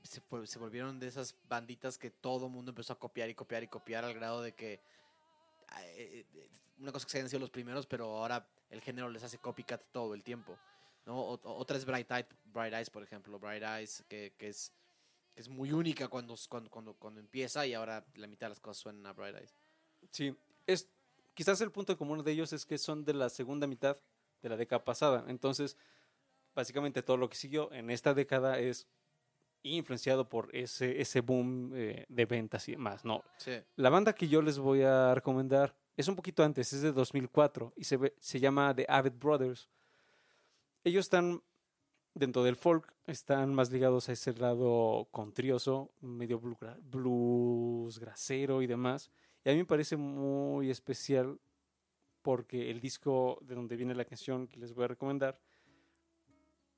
se, volvieron de esas banditas que todo mundo empezó a copiar y copiar y copiar al grado de que eh, eh, una cosa que se hayan sido los primeros, pero ahora el género les hace copycat todo el tiempo. ¿No? O- otra es Bright, Eye- Bright Eyes, por ejemplo. Bright Eyes, que, que es, que es muy única cuando, cuando, cuando, cuando empieza y ahora la mitad de las cosas suenan a Bright Eyes. sí es quizás el punto común de ellos es que son de la segunda mitad de la década pasada entonces básicamente todo lo que siguió en esta década es influenciado por ese ese boom eh, de ventas y demás no Sí. La banda que yo les voy a recomendar es un poquito antes, es de 2004 y se, ve- se llama The Avid Brothers. Ellos están dentro del folk, están más ligados a ese lado contrioso, medio blu- blues, grasero y demás. Y a mí me parece muy especial porque el disco de donde viene la canción que les voy a recomendar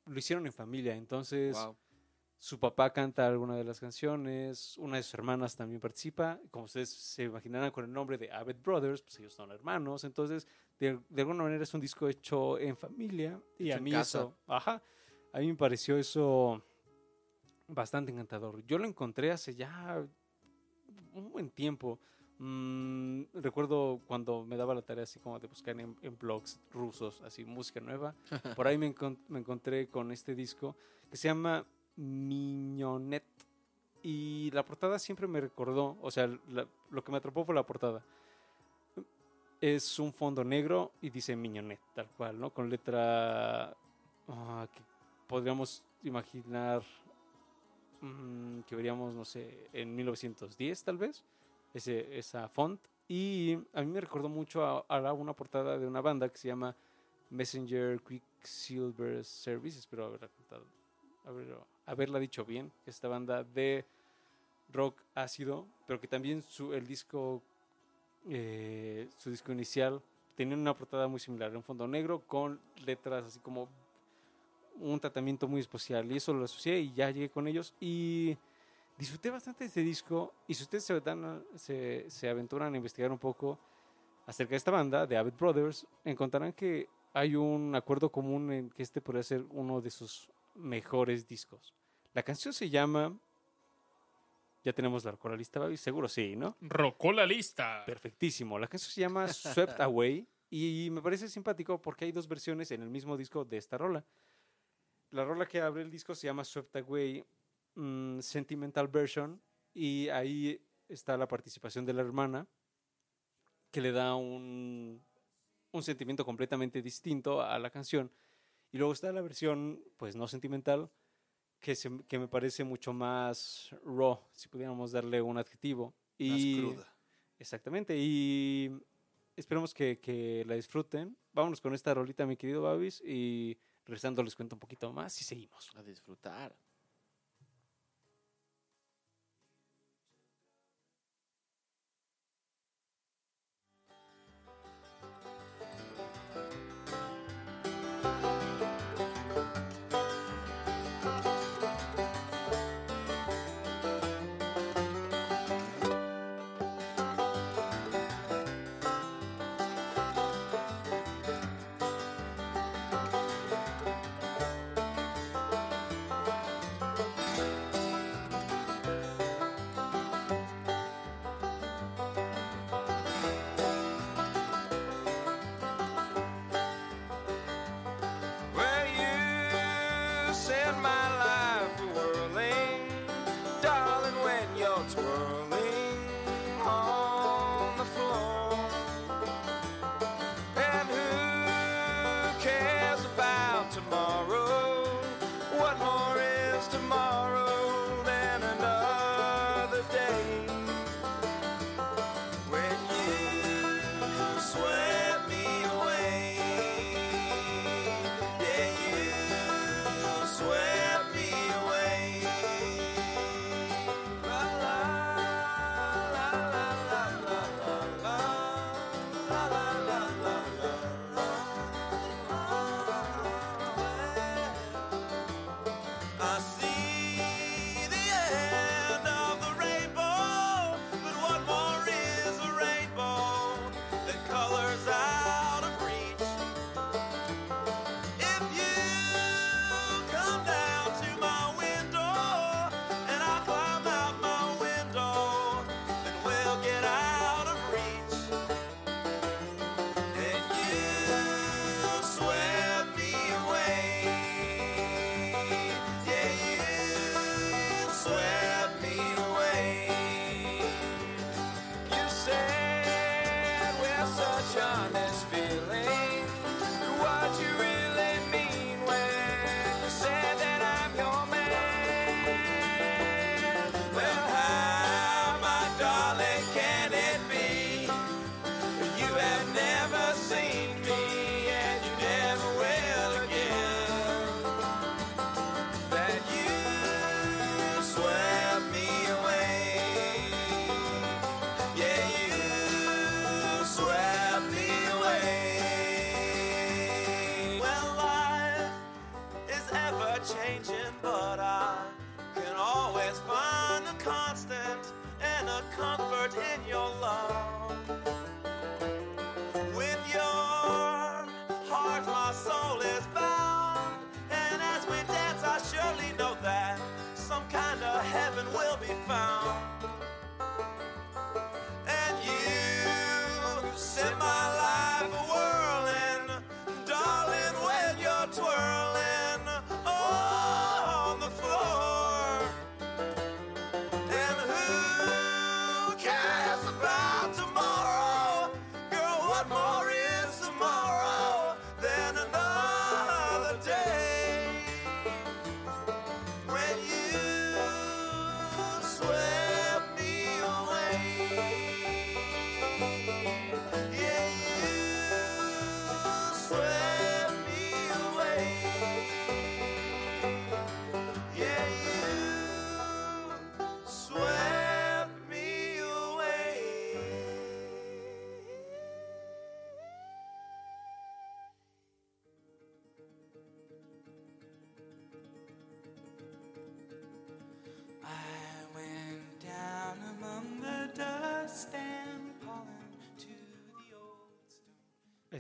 lo hicieron en familia, entonces Wow. su papá canta alguna de las canciones, una de sus hermanas también participa. Como ustedes se imaginarán con el nombre de Abbott Brothers, pues ellos son hermanos. Entonces, de, de alguna manera es un disco hecho en familia y Hecho a mí eso, ajá, a mí me pareció eso bastante encantador. Yo lo encontré hace ya un buen tiempo. Mm, recuerdo cuando me daba la tarea así como de buscar en, en blogs rusos, así música nueva. *laughs* Por ahí me, encon- me encontré con este disco que se llama Mignonette. Y la portada siempre me recordó, o sea, la- lo que me atrapó fue la portada. Es un fondo negro y dice Mignonette, tal cual, ¿no? Con letra ah, que podríamos imaginar mm, que veríamos, no sé, en 1910 tal vez, ese, esa font. Y a mí me recordó mucho a, una portada de una banda que se llama Messenger Quicksilver Service, espero haberla, contado, haber- haberla dicho bien, esta banda de rock ácido, pero que también su, el disco, eh, su disco inicial tenía una portada muy similar, un fondo negro con letras así como un tratamiento muy especial y eso lo asocié y ya llegué con ellos y disfruté bastante de este disco y si ustedes se, se, aventuran a investigar un poco acerca de esta banda, de Avid Brothers, encontrarán que hay un acuerdo común en que este podría ser uno de sus mejores discos. La canción se llama... Ya tenemos la coralista, Babi, seguro sí, ¿no? Rocó la lista. Perfectísimo. La canción se llama Swept Away y me parece simpático porque hay dos versiones en el mismo disco de esta rola. La rola que abre el disco se llama Swept Away mm, Sentimental Version y ahí está la participación de la hermana que le da un, un sentimiento completamente distinto a la canción. Y luego está la versión, pues no sentimental, que, se- que me parece mucho más raw, si pudiéramos darle un adjetivo. Más Y, cruda. Exactamente, y esperemos que, que la disfruten. Vámonos con esta rolita, mi querido Babis, y regresando les cuento un poquito más y seguimos. A disfrutar.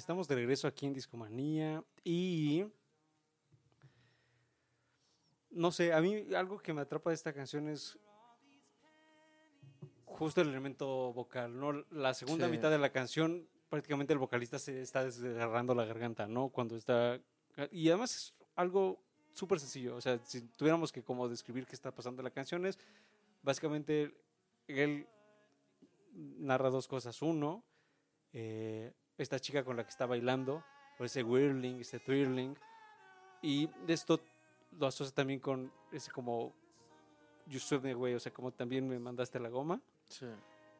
Estamos de regreso aquí en Discomanía y no sé, a mí algo que me atrapa de esta canción es justo el elemento vocal, ¿no? La segunda Sí. mitad de la canción prácticamente el vocalista se está desgarrando la garganta, ¿no? Cuando está y además es algo súper sencillo, o sea, si tuviéramos que como describir qué está pasando en la canción es básicamente él narra dos cosas, uno eh, esta chica con la que está bailando, o ese whirling, ese thrilling, y esto lo asocia también con ese como you me away, o sea, como también me mandaste la goma, Sí.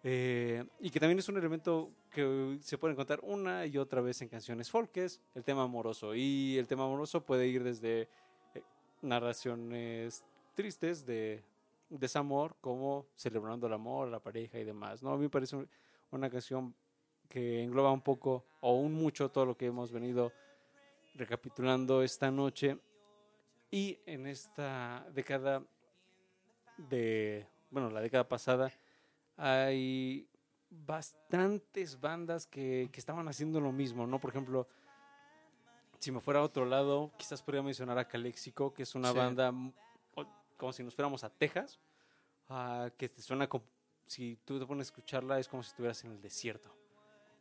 eh, y que también es un elemento que se puede encontrar una y otra vez en canciones folk, que es el tema amoroso, y el tema amoroso puede ir desde eh, narraciones tristes de desamor, como celebrando el amor, la pareja y demás, ¿no? A mí me parece un- una canción que engloba un poco o un mucho todo lo que hemos venido recapitulando esta noche y en esta década de, bueno, la década pasada hay bastantes bandas que, que estaban haciendo lo mismo, ¿no? Por ejemplo, si me fuera a otro lado, quizás podría mencionar a Calexico, que es una Sí. banda como si nos fuéramos a Texas, ah, que te suena como, si tú te pones a escucharla, es como si estuvieras en el desierto.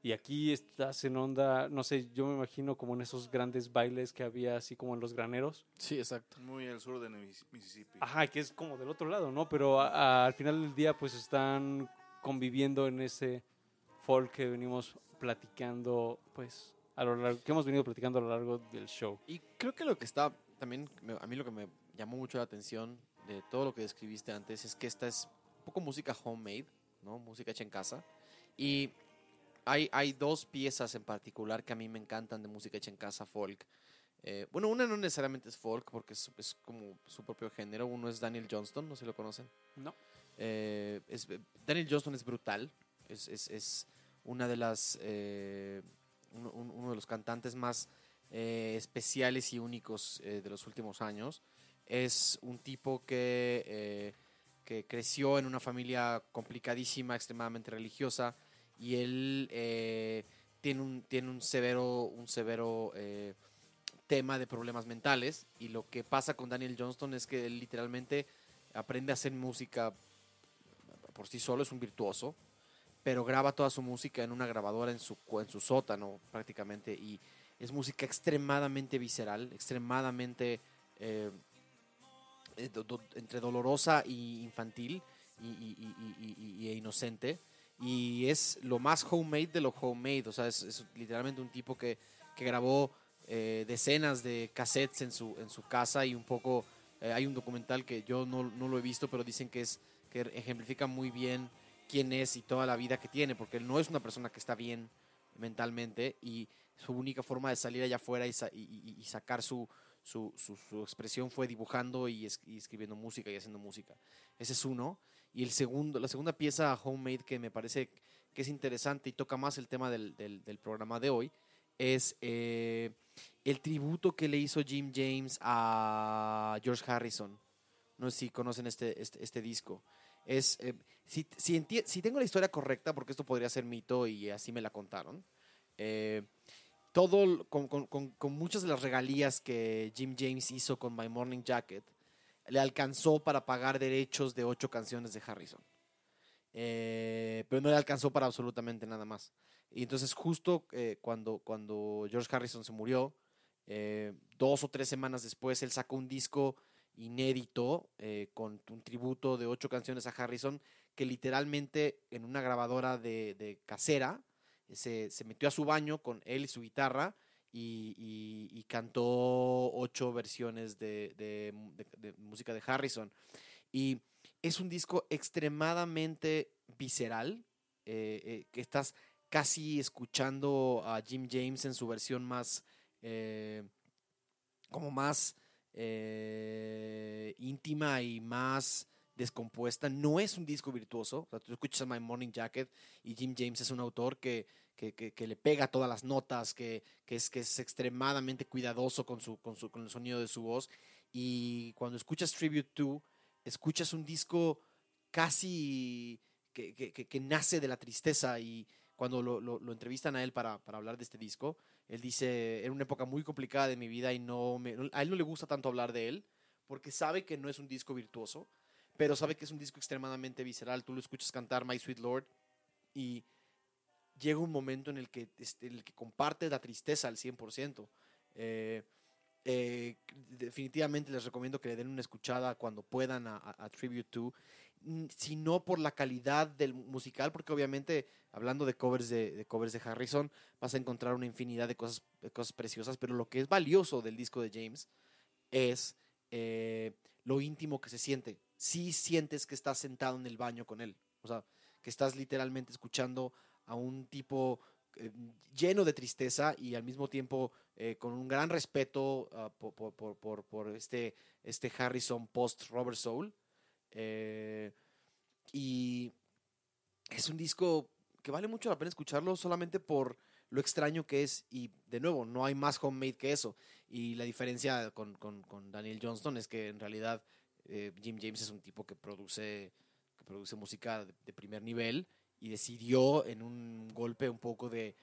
Y aquí estás en onda, no sé, yo me imagino como en esos grandes bailes que había así como en los graneros. Sí, exacto. Muy al sur de Mis- Mississippi. Ajá, que es como del otro lado, ¿no? Pero a- a- al final del día pues están conviviendo en ese folk que venimos platicando, pues, a lo largo, que hemos venido platicando a lo largo del show. Y creo que lo que está también, a mí lo que me llamó mucho la atención de todo lo que describiste antes es que esta es un poco música homemade, ¿no? Música hecha en casa. Y hay, hay dos piezas en particular que a mí me encantan de música hecha en casa folk. Eh, bueno, una no necesariamente es folk porque es, es como su propio género. Uno es Daniel Johnston, no sé si lo conocen. No. Eh, es- Daniel Johnston es brutal. Es, una de las eh, uno, un- uno de los cantantes más especiales y únicos de los últimos años. Es un tipo que, que creció en una familia complicadísima, extremadamente religiosa, y él eh, tiene un, tiene un severo, un severo eh, tema de problemas mentales. Y lo que pasa con Daniel Johnston es que él literalmente aprende a hacer música por sí solo, es un virtuoso, pero graba toda su música en una grabadora en su, en su sótano prácticamente. Y es música extremadamente visceral, extremadamente eh, entre dolorosa y infantil y- y- e inocente. Y es lo más homemade de lo homemade. O sea, es, es literalmente un tipo que, que grabó eh, decenas de cassettes en su, en su casa y un poco... eh, hay un documental que yo no, no lo he visto, pero dicen que, es, que ejemplifica muy bien quién es y toda la vida que tiene, porque él no es una persona que está bien mentalmente y su única forma de salir allá afuera y, sa- y- y- sacar su, su, su- su expresión fue dibujando y, es- y escribiendo música y haciendo música. Ese es uno. Y el segundo, la segunda pieza homemade que me parece que es interesante y toca más el tema del, del- del programa de hoy es eh, el tributo que le hizo Jim James a George Harrison. No sé si conocen este, este, este disco. Es, eh, si, si, si tengo la historia correcta, porque esto podría ser mito y así me la contaron, eh, todo, con, con- con- con muchas de las regalías que Jim James hizo con My Morning Jacket, le alcanzó para pagar derechos de ocho canciones de Harrison. Eh, pero no le alcanzó para absolutamente nada más. Y entonces justo eh, cuando, cuando George Harrison se murió, eh, dos o tres semanas después, él sacó un disco inédito con un tributo de ocho canciones a Harrison que literalmente en una grabadora de, de casera se, se metió a su baño con él y su guitarra y, cantó ocho versiones de, música de Harrison. Y es un disco extremadamente visceral, eh, eh, que estás casi escuchando a Jim James en su versión más, eh, como más íntima y más descompuesta. No es un disco virtuoso. Tú escuchas My Morning Jacket y Jim James es un autor que, que, le pega todas las notas, que, es, que es extremadamente cuidadoso con, su, el sonido de su voz. Y cuando escuchas Tribute 2, escuchas un disco casi que, nace de la tristeza y cuando lo, entrevistan a él para, para hablar de este disco, él dice, era una época muy complicada de mi vida y no me- a él no le gusta tanto hablar de él porque sabe que no es un disco virtuoso, pero sabe que es un disco extremadamente visceral. Tú lo escuchas cantar My Sweet Lord y llega un momento en el que, este, el que comparte la tristeza al 100%. Eh, eh, definitivamente les recomiendo que le den una escuchada cuando puedan a, a- a Tribute 2, mm, si no por la calidad del musical, porque obviamente hablando de covers de, de covers de Harrison, vas a encontrar una infinidad de cosas, de cosas preciosas, pero lo que es valioso del disco de James es eh, lo íntimo que se siente. Si sientes que estás sentado en el baño con él, o sea, que estás literalmente escuchando a un tipo eh, lleno de tristeza y al mismo tiempo eh, con un gran respeto ah, por, por- por- este, este Harrison post Robert Soul. Eh, y es un disco que vale mucho la pena escucharlo solamente por lo extraño que es. Y de nuevo, no hay más homemade que eso. Y la diferencia con, con- con Daniel Johnston es que en realidad Jim James es un tipo que produce, que produce música de primer nivel y decidió en un golpe un poco de,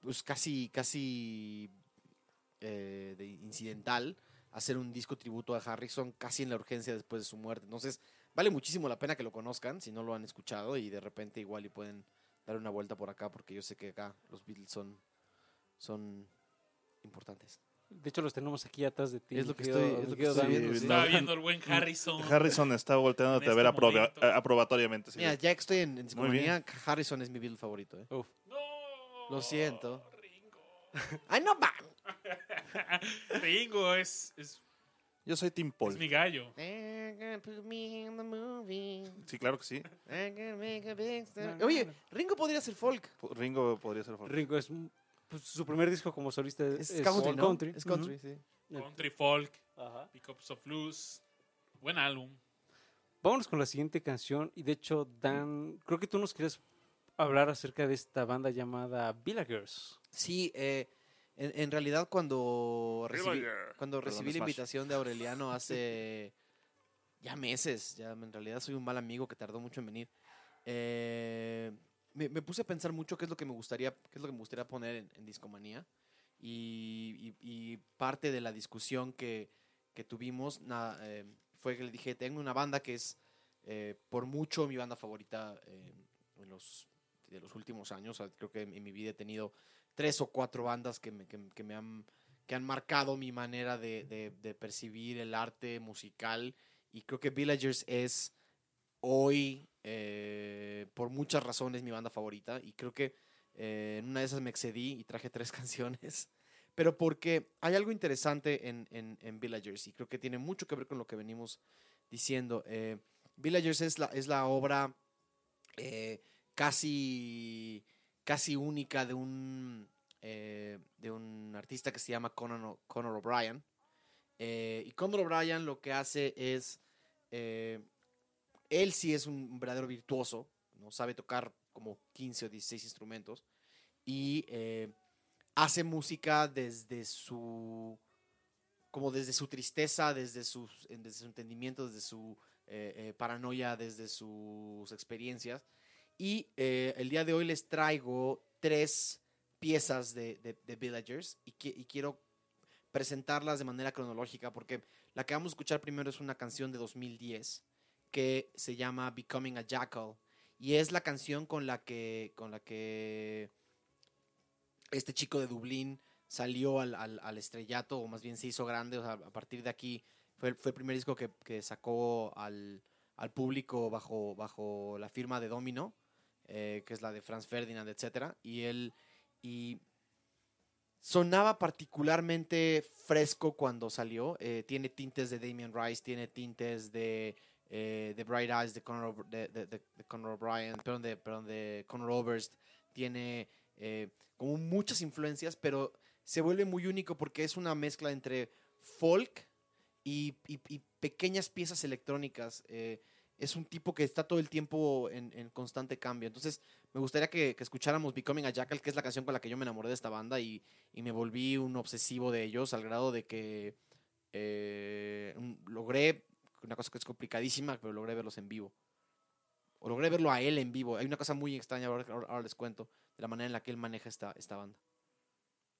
pues casi, casi eh, de incidental hacer un disco tributo a Harrison casi en la urgencia después de su muerte. Entonces, vale muchísimo la pena que lo conozcan si no lo han escuchado y de repente igual y pueden dar una vuelta por acá porque yo sé que acá los Beatles son, son importantes. De hecho, los tenemos aquí atrás de ti. Es lo que estoy- es lo que viendo, sí. Estaba viendo el buen Harrison. Harrison está volteándote a ver este aproba- a- aprobatoriamente. sí. Mira, ya que estoy en, en Harrison es mi Beatle favorito. ¿eh? Uf. No. Lo siento. Ringo. *laughs* ¡Ay, no, va! *laughs* Ringo es, es, Yo soy Tim es Paul. mi gallo. Sí, claro que sí. Oye, Ringo podría ser folk. Ringo podría ser folk. Ringo es un- pues, su primer disco como solista Es, es, country, country. Es country, sí. Country folk, Ajá. Pickups of Blues. Buen álbum. Vámonos con la siguiente canción. Y de hecho, Dan, creo que tú nos quieres hablar acerca de esta banda llamada Villagers. Sí, eh, en, en realidad cuando recibí, cuando Perdón, recibí la Smash. invitación de Aureliano *laughs* hace ya meses, ya en realidad soy un mal amigo que tardó mucho en venir, eh, me, puse a pensar mucho qué es lo que me gustaría, qué es lo que me gustaría poner en, Discomanía. Y, parte de la discusión que, que tuvimos eh, fue que le dije, tengo una banda que es eh, por mucho mi banda favorita de los últimos años. Creo que en, mi vida he tenido tres o cuatro bandas que, que me han, que han marcado mi manera de, de- de percibir el arte musical. Y creo que Villagers es hoy, eh, por muchas razones, mi banda favorita. Y creo que eh, en una de esas me excedí y traje tres *laughs* canciones. Pero porque hay algo interesante en, en, en Villagers y creo que tiene mucho que ver con lo que venimos diciendo. Eh, Villagers es la, es la obra eh, casi, casi única de un, eh, de un artista que se llama Conor O'Brien. Eh, y Conor O'Brien lo que hace es, él sí es un verdadero virtuoso, ¿no? sabe tocar como 15 o 16 instrumentos y eh, hace música desde su como desde su tristeza, desde, sus, desde su entendimiento, desde su eh, eh, paranoia, desde sus experiencias. Y el día de hoy les traigo tres piezas de, de- Villagers y quiero presentarlas de manera cronológica porque la que vamos a escuchar primero es una canción de 2010 que se llama Becoming a Jackal y es la canción con la que con la que este chico de Dublín salió al, al- estrellato o más bien se hizo grande o sea, a partir de aquí fue, fue el primer disco que, que sacó al, al público bajo, bajo la firma de Domino eh, que es la de Franz Ferdinand etcétera y él y sonaba particularmente fresco cuando salió. eh, tiene tintes de Damien Rice, tiene tintes de, eh, de Bright Eyes de Conor, de, Conor O'Brien, perdón, de, perdón, de Conor Oberst. Tiene eh, como muchas influencias, pero se vuelve muy único porque es una mezcla entre folk y, y- pequeñas piezas electrónicas. eh, es un tipo que está todo el tiempo en, en constante cambio. Entonces, me gustaría que, escucháramos Becoming a Jackal, que es la canción con la que yo me enamoré de esta banda y, y me volví un obsesivo de ellos al grado de que eh, logré, una cosa que es complicadísima, pero logré verlos en vivo. O logré verlo a él en vivo. Hay una cosa muy extraña, ahora, les cuento, de la manera en la que él maneja esta, esta banda.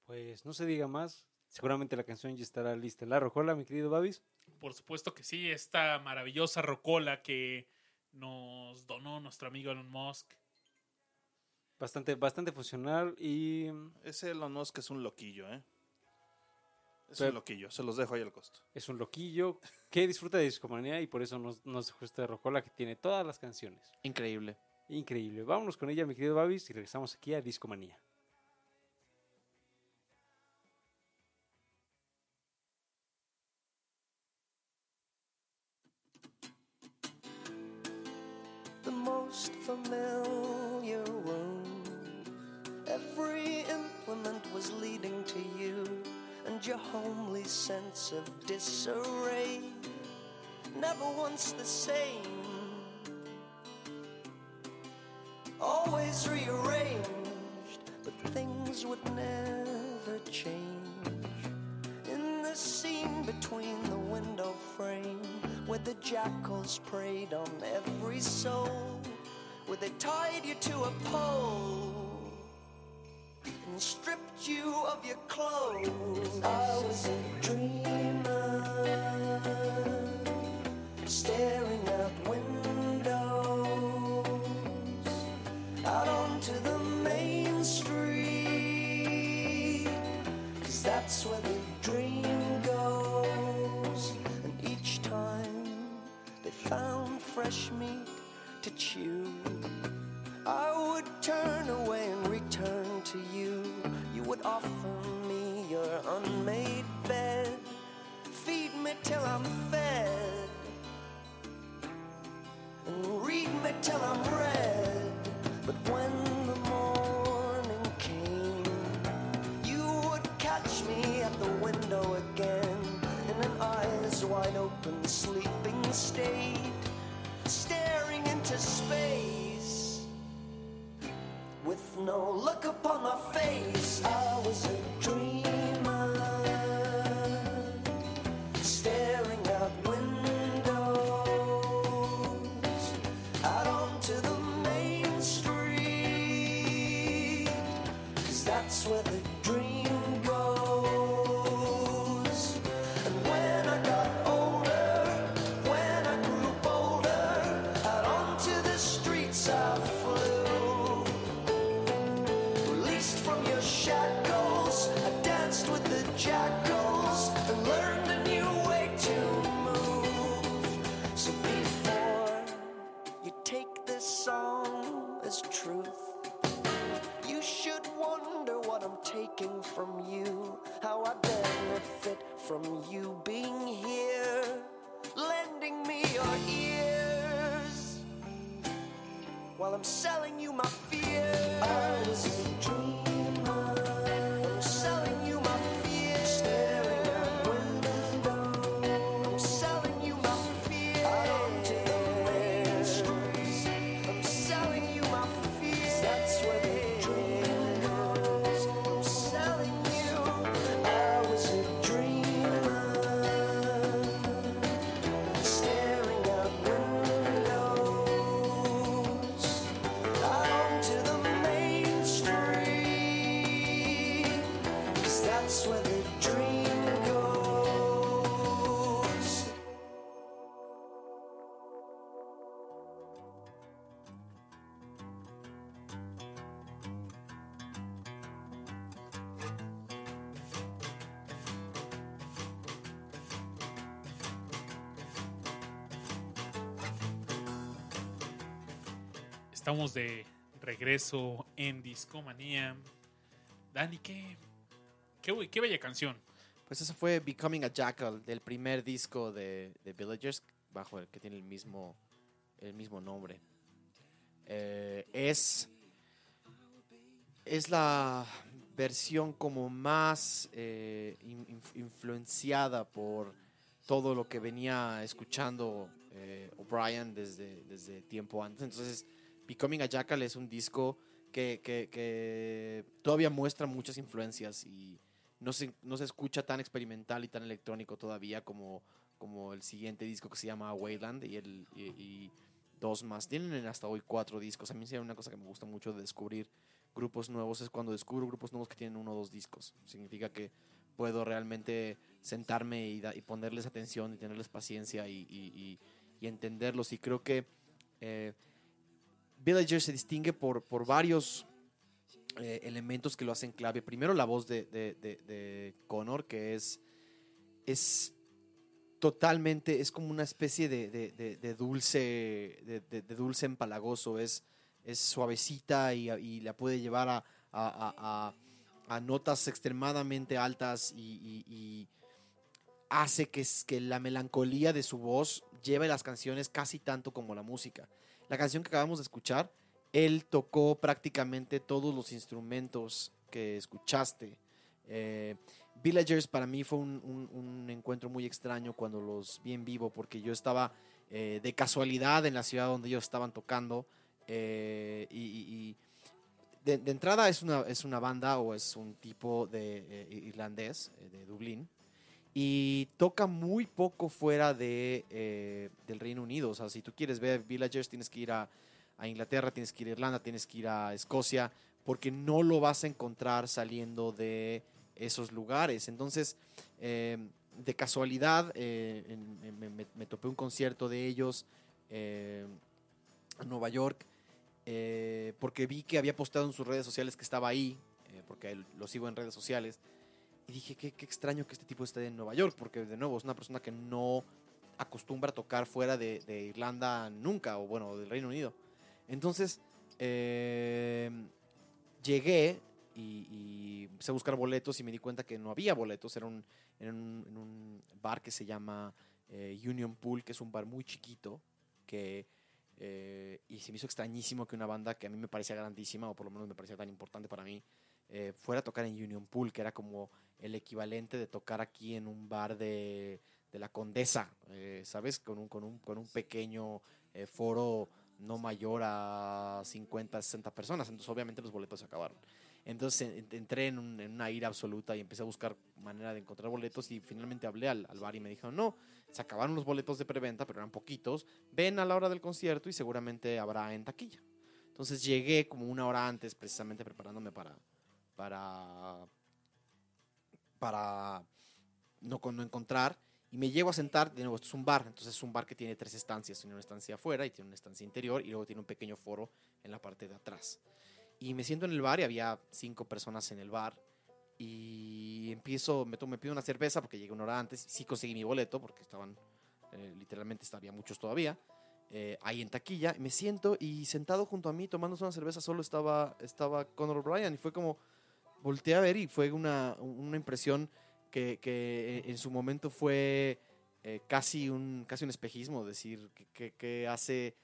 Pues no se diga más. Seguramente la canción ya estará lista. La rocola, mi querido Babis. Por supuesto que sí, esta maravillosa rocola que nos donó nuestro amigo Elon Musk. Bastante, bastante funcional y Ese Elon Musk es un loquillo, ¿eh? Es Pero- un loquillo, se los dejo ahí al costo. es un loquillo que disfruta de discomanía y por eso nos, nos dejó esta rocola que tiene todas las canciones. Increíble. Increíble. Vámonos con ella, mi querido Babis, y regresamos aquí a Discomanía. the most familiar room. Every implement was leading to you, and your homely sense of disarray. Never once the same. Always rearranged, but things would never change. In the scene between the window frame, where the jackals preyed on every soul, where they tied you to a pole and stripped you of your clothes. I was a dreamer, offer me your unmade bed, feed me till I'm fed, and read me till I'm read. But when the morning came, you would catch me at the window again. In an eyes wide open, sleeping state, staring into space no look upon my face. I was De regreso en Discomanía. Dani, qué, qué, qué bella canción. Pues eso fue Becoming a Jackal, del primer disco de, de Villagers, bajo el que tiene el mismo, el mismo nombre. Eh, es, es la versión como más eh, in- inf- influenciada por todo lo que venía escuchando eh, O'Brien desde, desde tiempo antes. Entonces, Becoming a Jackal es un disco que, que- que todavía muestra muchas influencias y no se, no se escucha tan experimental y tan electrónico todavía como, como el siguiente disco que se llama Wayland y, el, y, y dos más. Tienen hasta hoy cuatro discos. A mí hay una cosa que me gusta mucho de descubrir grupos nuevos es cuando descubro grupos nuevos que tienen uno o dos discos. Significa que puedo realmente sentarme y, da- y ponerles atención y tenerles paciencia y- y- y entenderlos. Y creo que eh, Villager se distingue por, por varios eh, elementos que lo hacen clave. Primero la voz de, de, Connor, que es, es totalmente, es como una especie de, dulce, de, dulce empalagoso, es, es suavecita y, la puede llevar a, a- a- notas extremadamente altas y, y- hace que, que la melancolía de su voz lleve las canciones casi tanto como la música. La canción que acabamos de escuchar, él tocó prácticamente todos los instrumentos que escuchaste. Eh, Villagers para mí fue un, encuentro muy extraño cuando los vi en vivo porque yo estaba eh, de casualidad en la ciudad donde ellos estaban tocando eh, y, de, de entrada es una, es una banda o es un tipo de irlandés de Dublín y toca muy poco fuera de, eh, del Reino Unido. O sea, si tú quieres ver Villagers, tienes que ir a, Inglaterra, tienes que ir a Irlanda, tienes que ir a Escocia, porque no lo vas a encontrar saliendo de esos lugares. Entonces, eh, de casualidad, eh, me, me- topé un concierto de ellos en Nueva York, porque vi que había postado en sus redes sociales que estaba ahí, porque lo sigo en redes sociales. Y dije, qué, qué extraño que este tipo esté en Nueva York, porque de nuevo es una persona que no acostumbra a tocar fuera de, de Irlanda nunca, o bueno, del Reino Unido. Entonces, eh, llegué y, y empecé a buscar boletos y me di cuenta que no había boletos. Era un, en, un, en un bar que se llama eh, Union Pool, que es un bar muy chiquito, que... eh, y se me hizo extrañísimo que una banda que a mí me parecía grandísima, o por lo menos me parecía tan importante para mí, eh, fuera a tocar en Union Pool, que era como el equivalente de tocar aquí en un bar de, de la Condesa, eh, ¿sabes? Con un, con un, con un pequeño eh, foro no mayor a 50, 60 personas. Entonces, obviamente, los boletos se acabaron. Entonces, en- entré en una ira absoluta y empecé a buscar manera de encontrar boletos y finalmente hablé al, al bar y me dijeron, no, se acabaron los boletos de preventa, pero eran poquitos. Ven a la hora del concierto y seguramente habrá en taquilla. Entonces llegué como una hora antes, precisamente preparándome para, para, para no, no encontrar. Y me llego a sentar, de nuevo, es un bar, entonces es un bar que tiene tres estancias, tiene una estancia afuera y tiene una estancia interior y luego tiene un pequeño foro en la parte de atrás. Y me siento en el bar y había cinco personas en el bar y empiezo, me, tomo- me pido una cerveza porque llegué una hora antes, sí conseguí mi boleto porque estaban, eh, literalmente había muchos todavía, eh, ahí en taquilla, me siento y sentado junto a mí tomándose una cerveza solo estaba, estaba Conor O'Brien y fue como, volteé a ver y fue una, una impresión que, que en su momento fue eh, casi, un, casi un espejismo, decir, que, que- hace...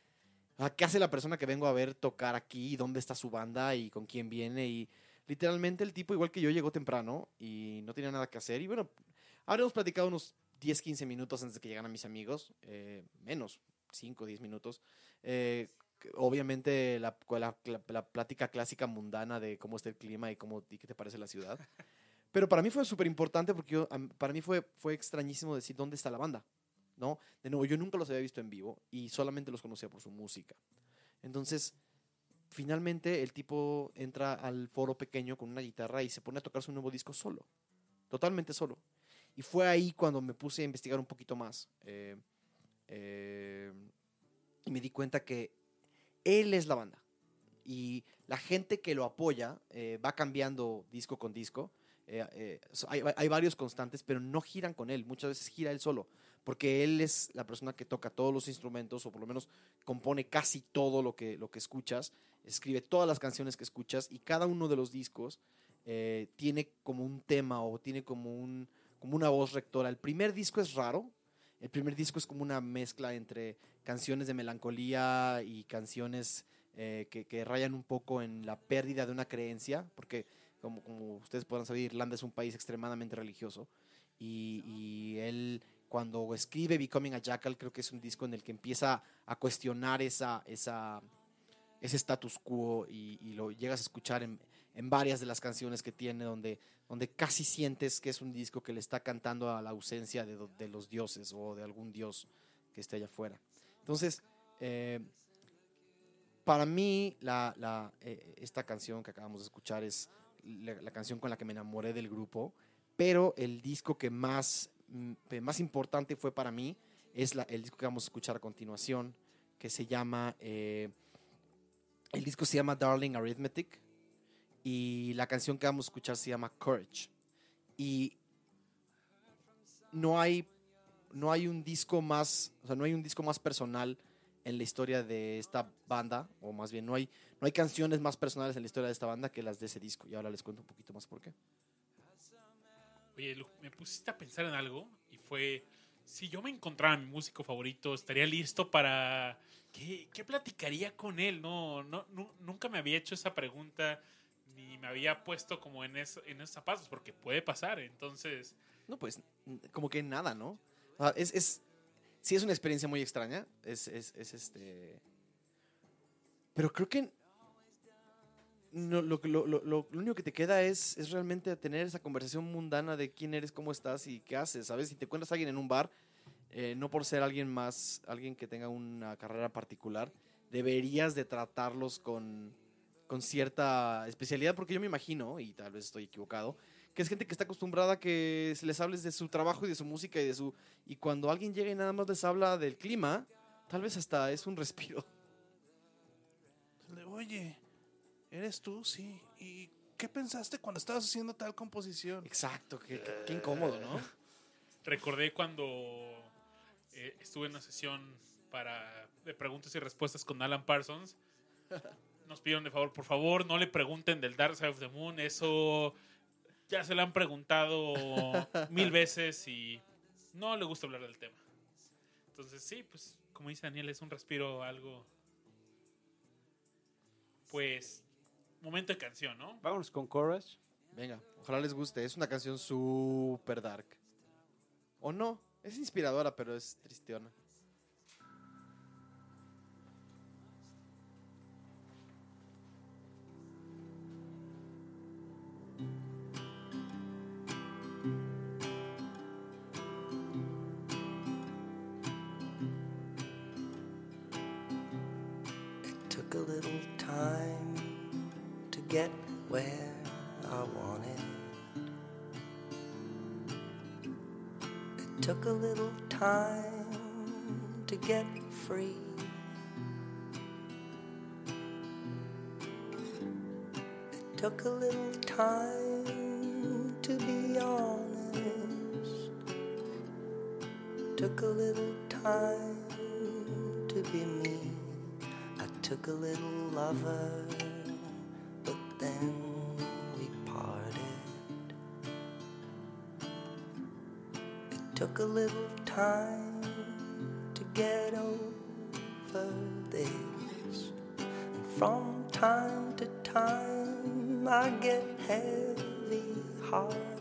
ah, ¿Qué hace la persona que vengo a ver tocar aquí? ¿Dónde está su banda? ¿Y con quién viene? Y literalmente el tipo, igual que yo, llegó temprano y no tenía nada que hacer. Y bueno, habremos platicado unos 10, 15 minutos antes de que llegaran mis amigos, eh, menos, 5, 10 minutos. Eh, obviamente la, la, plática clásica mundana de cómo está el clima y, cómo, y qué te parece la ciudad. *laughs* Pero para mí fue súper importante porque yo, para mí fue, fue extrañísimo decir dónde está la banda. ¿no? De nuevo, yo nunca los había visto en vivo y solamente los conocía por su música. Entonces, finalmente el tipo entra al foro pequeño con una guitarra y se pone a tocar su nuevo disco solo, totalmente solo. Y fue ahí cuando me puse a investigar un poquito más. eh, eh, y me di cuenta que él es la banda. Y la gente que lo apoya eh, va cambiando disco con disco. Eh, eh, hay, hay varios constantes, pero no giran con él. Muchas veces gira él solo. porque él es la persona que toca todos los instrumentos, o por lo menos compone casi todo lo que, lo que escuchas, escribe todas las canciones que escuchas, y cada uno de los discos tiene como un tema o tiene como, un, como una voz rectora. El primer disco es raro, el primer disco es como una mezcla entre canciones de melancolía y canciones eh, que, rayan un poco en la pérdida de una creencia, porque como, ustedes podrán saber, Irlanda es un país extremadamente religioso. Y, y él, cuando escribe Becoming a Jackal, creo que es un disco en el que empieza a cuestionar esa, ese status quo y, y lo llegas a escuchar en, en varias de las canciones que tiene, donde, donde casi sientes que es un disco que le está cantando a la ausencia de, de los dioses o de algún dios que esté allá afuera. Entonces, eh, para mí, la, la, eh, esta canción que acabamos de escuchar es la, la canción con la que me enamoré del grupo, pero el disco que más, mm, más importante fue para mí es el disco que vamos a escuchar a continuación, que se llama, eh, el disco se llama Darling Arithmetic y la canción que vamos a escuchar se llama Courage. Y no hay, no hay un disco más, o sea, no hay un disco más personal en la historia de esta banda, o más bien no hay, no hay canciones más personales en la historia de esta banda que las de ese disco. Y ahora les cuento un poquito más por qué. Oye, me pusiste a pensar en algo y fue, si yo me encontrara mi músico favorito, estaría listo para... ¿Qué, qué platicaría con él? No, no, nu- nunca me había hecho esa pregunta ni me había puesto como en, eso- en esos zapatos, porque puede pasar. Entonces, No, pues como que nada, ¿no? Es, es, sí es una experiencia muy extraña, es, es, es este... Pero creo que no, lo, lo, lo- lo único que te queda es, es realmente tener esa conversación mundana de quién eres, cómo estás y qué haces, ¿sabes? Si te encuentras a alguien en un bar, eh, no por ser alguien más, alguien que tenga una carrera particular, deberías de tratarlos con, con cierta especialidad, porque yo me imagino, y tal vez estoy equivocado, que es gente que está acostumbrada a que se les hables de su trabajo y de su música y de su... Y cuando alguien llega y nada más les habla del clima, tal vez hasta es un respiro. Oye, ¿eres tú? Sí. ¿Y qué pensaste cuando estabas haciendo tal composición? Exacto, qué, qué- qué incómodo, ¿no? recordé cuando eh, estuve en una sesión para, de preguntas y respuestas con Alan Parsons. Nos pidieron de favor, por favor, no le pregunten del Dark Side of the Moon. Eso ya se lo han preguntado *laughs* mil veces y no le gusta hablar del tema. Entonces, sí, pues, como dice Daniel, es un respiro, algo. Pues, momento de canción, ¿no? Vámonos con Courage. Venga, ojalá les guste. Es una canción súper dark. ¿O no? Es inspiradora, pero es tristeona. Get where I wanted. It took a little time to get free. It took a little time to be honest. Took a little time to be me. I took a little lover, we parted. It took a little time to get over this. And from time to time, I get heavy hearted,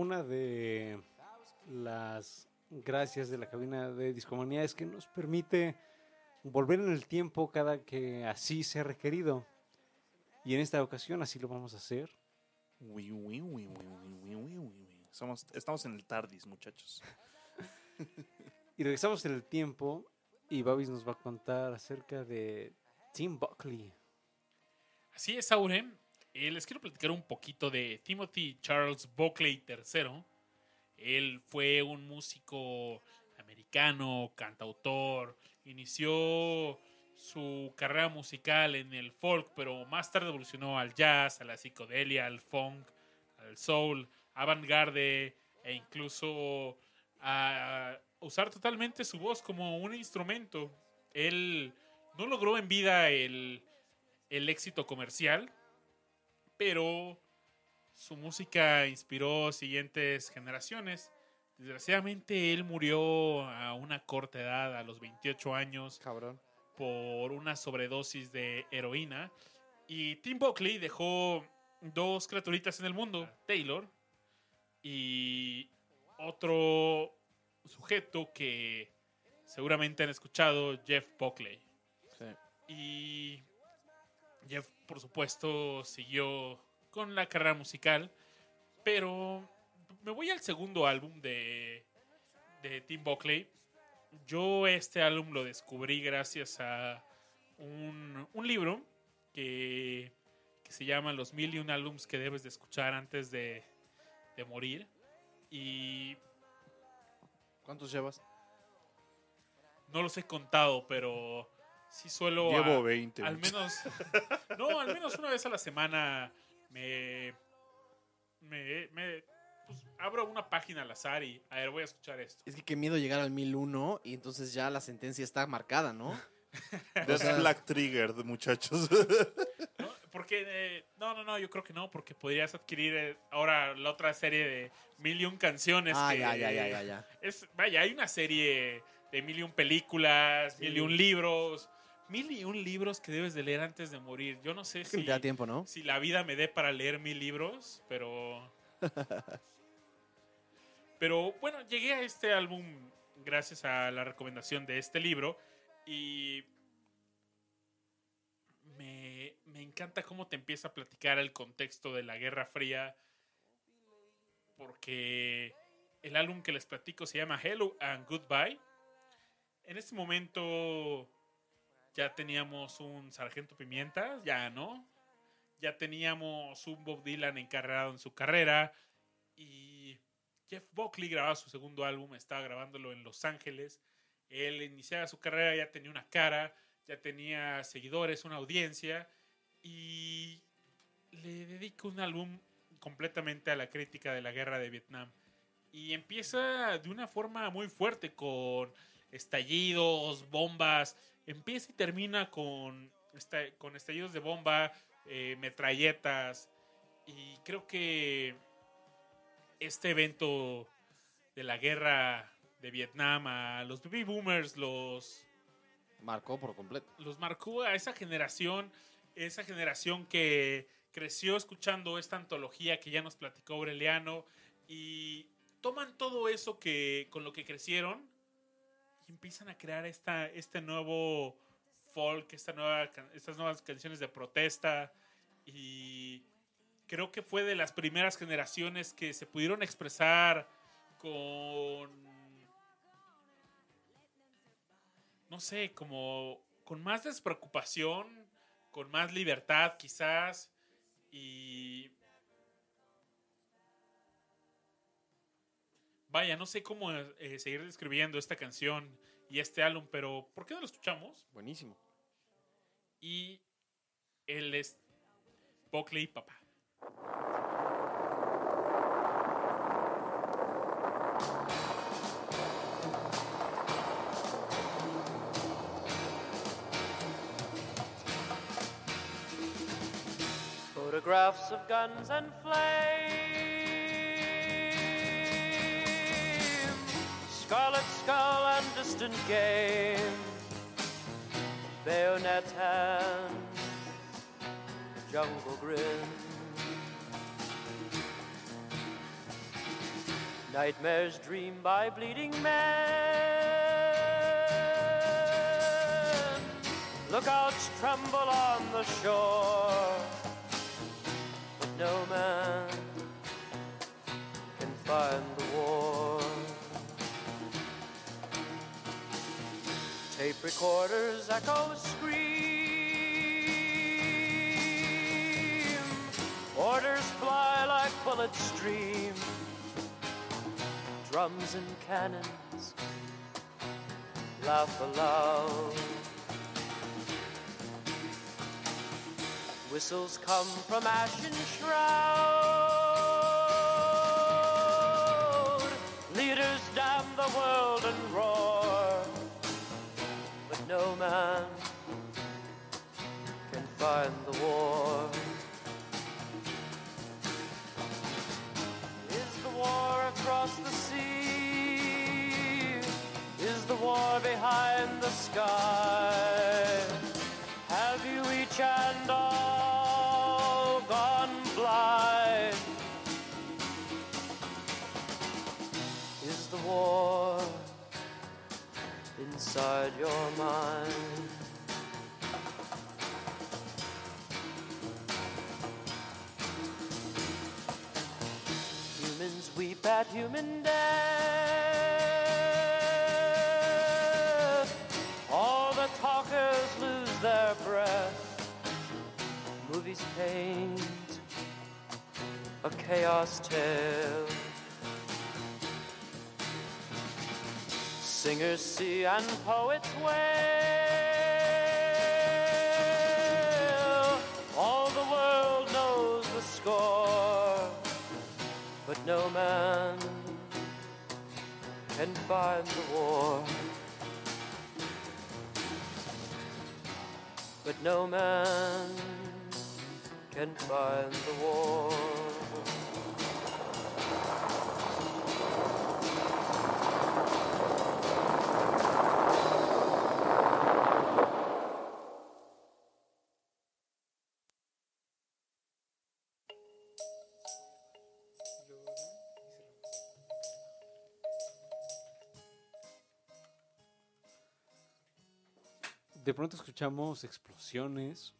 Una de las gracias de la cabina de discomanía es que nos permite volver en el tiempo cada que así sea requerido. Y en esta ocasión así lo vamos a hacer. Somos, estamos en el TARDIS, muchachos. *laughs* Y regresamos en el tiempo y Babis nos va a contar acerca de Tim Buckley. Así es, Aure. Eh, les quiero platicar un poquito de Timothy Charles Buckley III. Él fue un músico americano, cantautor. Inició su carrera musical en el folk, pero más tarde evolucionó al jazz, a la psicodelia, al funk, al soul, avant-garde e incluso a usar totalmente su voz como un instrumento. Él no logró en vida el, el éxito comercial, pero su música inspiró siguientes generaciones. Desgraciadamente él murió a una corta edad, a los 28 años, Cabrón. por una sobredosis de heroína. Y Tim Buckley dejó dos criaturitas en el mundo, Taylor y otro sujeto que seguramente han escuchado, Jeff Buckley. Sí. Y Jeff, por supuesto, siguió con la carrera musical, pero me voy al segundo álbum de, de Tim Buckley. Yo este álbum lo descubrí gracias a un, un libro que, que se llama Los mil y un álbums que debes de escuchar antes de, de morir. Y ¿Cuántos llevas? no los he contado, pero sí suelo... Llevo a- 20. al menos *laughs* no al menos una vez a la semana me me, me- pues, abro una página al azar y a ver voy a escuchar esto Es que qué miedo llegar al 1001 y entonces ya la sentencia está marcada, ¿no? *laughs* Death sea- Flag Triggered, muchachos. ¿no? ¿por Porque, eh, no, no, no, yo creo que no, porque podrías adquirir eh, ahora la otra serie de mil y un canciones. Ah, que, ya, ya, ya, ya, ya. Es, vaya, hay una serie de mil y un películas, mil y un libros, mil y un libros que debes de leer antes de morir. Yo no sé si, te da tiempo, ¿no? si la vida me dé para leer mil libros, pero... *laughs* pero bueno, llegué a este álbum gracias a la recomendación de este libro y me, me encanta cómo te empieza a platicar el contexto de la Guerra Fría porque el álbum que les platico se llama Hello and Goodbye. En este momento ya teníamos un Sargento Pimienta, ya no. Ya teníamos un Bob Dylan encargado en su carrera. Y Jeff Buckley grababa su segundo álbum, estaba grabándolo en Los Ángeles. Él iniciaba su carrera, ya tenía una cara, ya tenía seguidores, una audiencia. Y le dedico un álbum completamente a la crítica de la guerra de Vietnam. Y empieza de una forma muy fuerte con estallidos, bombas. Empieza y termina con, con estallidos de bomba, eh, metralletas. Y creo que este evento de la guerra de Vietnam a los baby boomers los, Marcó por completo. los marcó a esa generación, esa generación que creció escuchando esta antología que ya nos platicó Aureliano y toman todo eso que con lo que crecieron empiezan a crear esta, este nuevo folk, esta nueva, estas nuevas canciones de protesta. Y creo que fue de las primeras generaciones que se pudieron expresar con no sé, como con más despreocupación, con más libertad quizás. Y vaya, no sé cómo eh, seguir describiendo esta canción y este álbum, pero ¿por qué no lo escuchamos? Buenísimo. Y él es Buckley Papá. Photographs of guns and flame, scarlet skull and distant game, bayonet hand, jungle grin. Nightmares dreamed by bleeding men. Lookouts tremble on the shore but no man can find Tape recorders echo scream, orders fly like bullets stream, drums and cannons laugh aloud. Whistles come from ashen shroud. Leaders damn the world and roar, no man can find the war. Is the war across the sea? Is the war behind the sky? Have you each and inside your mind? Humans weep at human death. All the talkers lose their breath. Movies paint a chaos tale. Singers see and poets wail. All the world knows the score, but no man can find the war. But no man can find the war. De pronto escuchamos explosiones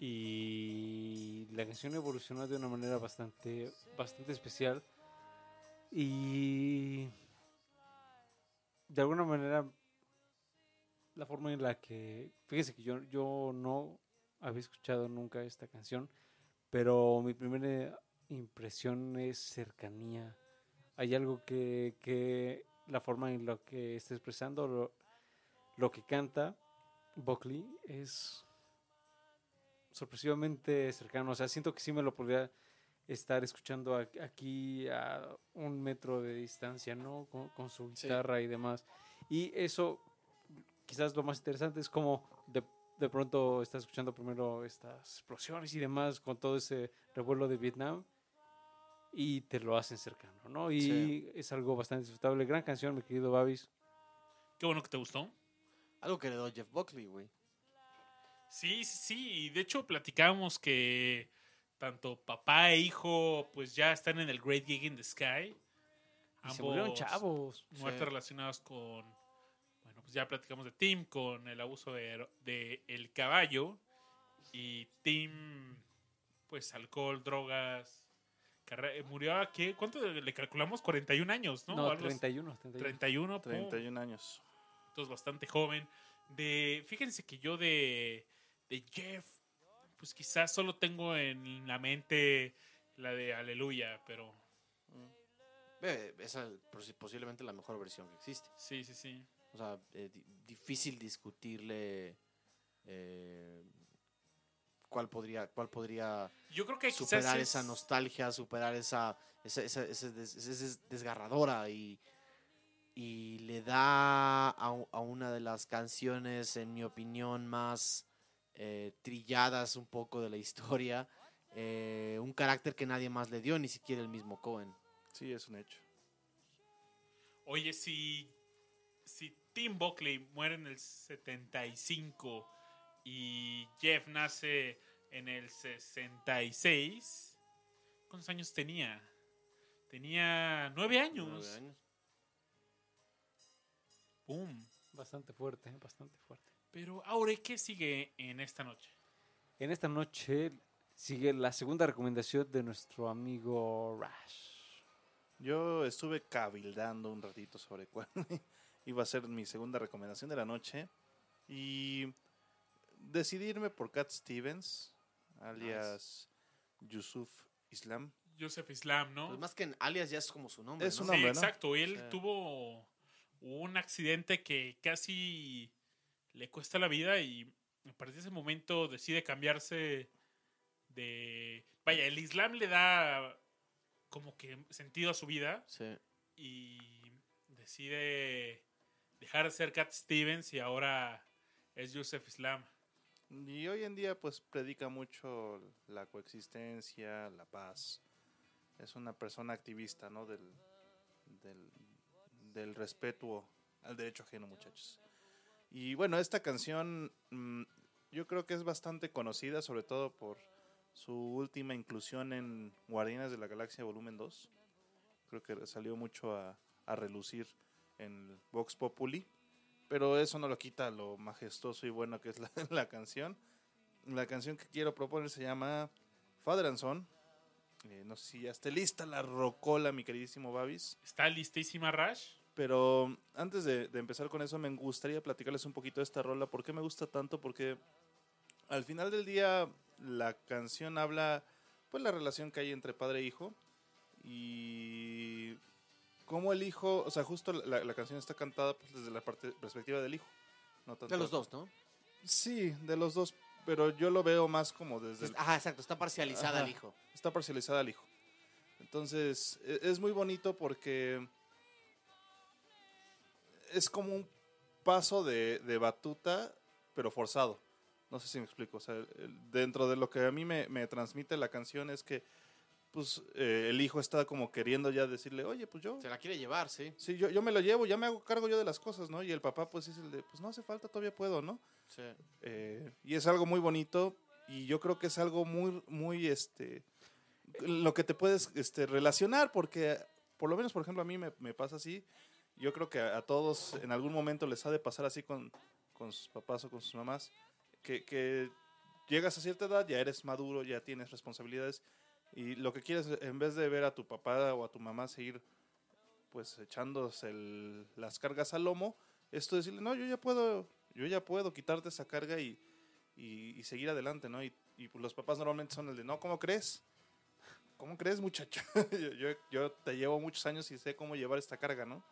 y la canción evolucionó de una manera bastante, bastante especial y de alguna manera la forma en la que, fíjese que yo, yo no había escuchado nunca esta canción, pero mi primera impresión es cercanía. Hay algo que, que la forma en la que está expresando lo, lo que canta Buckley es sorpresivamente cercano. O sea, siento que sí me lo podría estar escuchando aquí a un metro de distancia, ¿no? Con, con su Sí. guitarra y demás. Y eso, quizás lo más interesante es como de, de pronto estás escuchando primero estas explosiones y demás con todo ese revuelo de Vietnam y te lo hacen cercano, ¿no? Y Sí. es algo bastante disfrutable. Gran canción, mi querido Babis. Qué bueno que te gustó. Algo que heredó Jeff Buckley, güey. Sí, sí, sí. Y de hecho platicábamos que tanto papá e hijo pues ya están en el Great Gig in the Sky. Y se murieron chavos. muertes Sí. relacionadas con... Bueno, pues ya platicamos de Tim con el abuso de, de el caballo. Y Tim, pues alcohol, drogas. carre- Murió a qué? ¿Cuánto le calculamos? 41 años, ¿no? No, Algo así. 31, 31. 31. pum. 31 años. Entonces, bastante joven. De, fíjense que yo de, de Jeff, pues quizás solo tengo en la mente la de Aleluya, pero Ve, Esa es posi- posiblemente la mejor versión que existe. sí, sí, sí. O sea, eh, di- difícil discutirle eh, cuál podría, cuál podría Yo creo que superar es- esa nostalgia, superar esa, esa, esa, esa esa des- desgarradora y, y le da a, a una de las canciones, en mi opinión, más eh, trilladas un poco de la historia, eh, un carácter que nadie más le dio, ni siquiera el mismo Cohen. Sí, es un hecho. Oye, si, si Tim Buckley muere en el 75 y Jeff nace en el 66, ¿cuántos años tenía? Tenía nueve años. Nueve años. ¡Pum! Bastante fuerte, bastante fuerte. Pero, Aure, ¿qué sigue en esta noche? En esta noche sigue la segunda recomendación de nuestro amigo Rash. Yo estuve cabildando un ratito sobre cuál *laughs* iba a ser mi segunda recomendación de la noche y decidirme por Cat Stevens, alias Yusuf Islam. Joseph Islam, ¿no? Pues más que en alias ya es como su nombre. Es ¿no? un Sí, ¿no? exacto. Él Sí. tuvo un accidente que casi le cuesta la vida y a partir de ese momento decide cambiarse de... Vaya, el Islam le da como que sentido a su vida Sí. y decide dejar de ser Cat Stevens y ahora es Joseph Islam. Y hoy en día pues predica mucho la coexistencia, la paz. Es una persona activista, ¿no? Del, del, del respeto al derecho ajeno, muchachos. Y bueno, esta canción mm, yo creo que es bastante conocida, sobre todo por su última inclusión en Guardianes de la Galaxia Volumen 2. Creo que salió mucho a, a relucir en Vox Populi. Pero eso no lo quita lo majestuoso y bueno que es la, *laughs* la canción. La canción que quiero proponer se llama Father and Son. Eh, no sé si ya esté lista la rocola, mi queridísimo Babis. ¿Está listísima Rash? Pero antes de, de empezar con eso, me gustaría platicarles un poquito de esta rola. ¿Por qué me gusta tanto? Porque al final del día la canción habla pues la relación que hay entre padre e hijo y cómo el hijo, o sea, justo la, la canción está cantada pues, desde la parte, perspectiva del hijo. No tanto- De los dos, ¿no? Sí, de los dos, pero yo lo veo más como desde... el- Ajá, exacto. Está parcializada Ajá. el hijo. está parcializada al hijo. Entonces, e- es muy bonito porque es como un paso de, de batuta, pero forzado. No sé si me explico. O sea, el- dentro de lo que a mí me, me transmite la canción es que pues eh, el hijo está como queriendo ya decirle, oye, pues yo, Se la quiere llevar, sí. sí, yo, yo me lo llevo, ya me hago cargo yo de las cosas, ¿no? Y el papá pues es el de, pues no hace falta, todavía puedo, ¿no? Sí. Eh, y es algo muy bonito y yo creo que es algo muy, muy, este, lo que te puedes este, relacionar porque, por lo menos, por ejemplo, a mí me, me pasa así. Yo creo que a, todos en algún momento les ha de pasar así con, con sus papás o con sus mamás, que, que llegas a cierta edad, ya eres maduro, ya tienes responsabilidades y lo que quieres, en vez de ver a tu papá o a tu mamá seguir pues echándose las cargas al lomo, esto decirle, no, yo ya puedo, yo ya puedo quitarte esa carga y, y, seguir adelante, ¿no? Y, y, los papás normalmente son el de, no, ¿cómo crees? ¿Cómo crees, muchacho? *laughs* yo, yo, yo te llevo muchos años y sé cómo llevar esta carga, ¿no?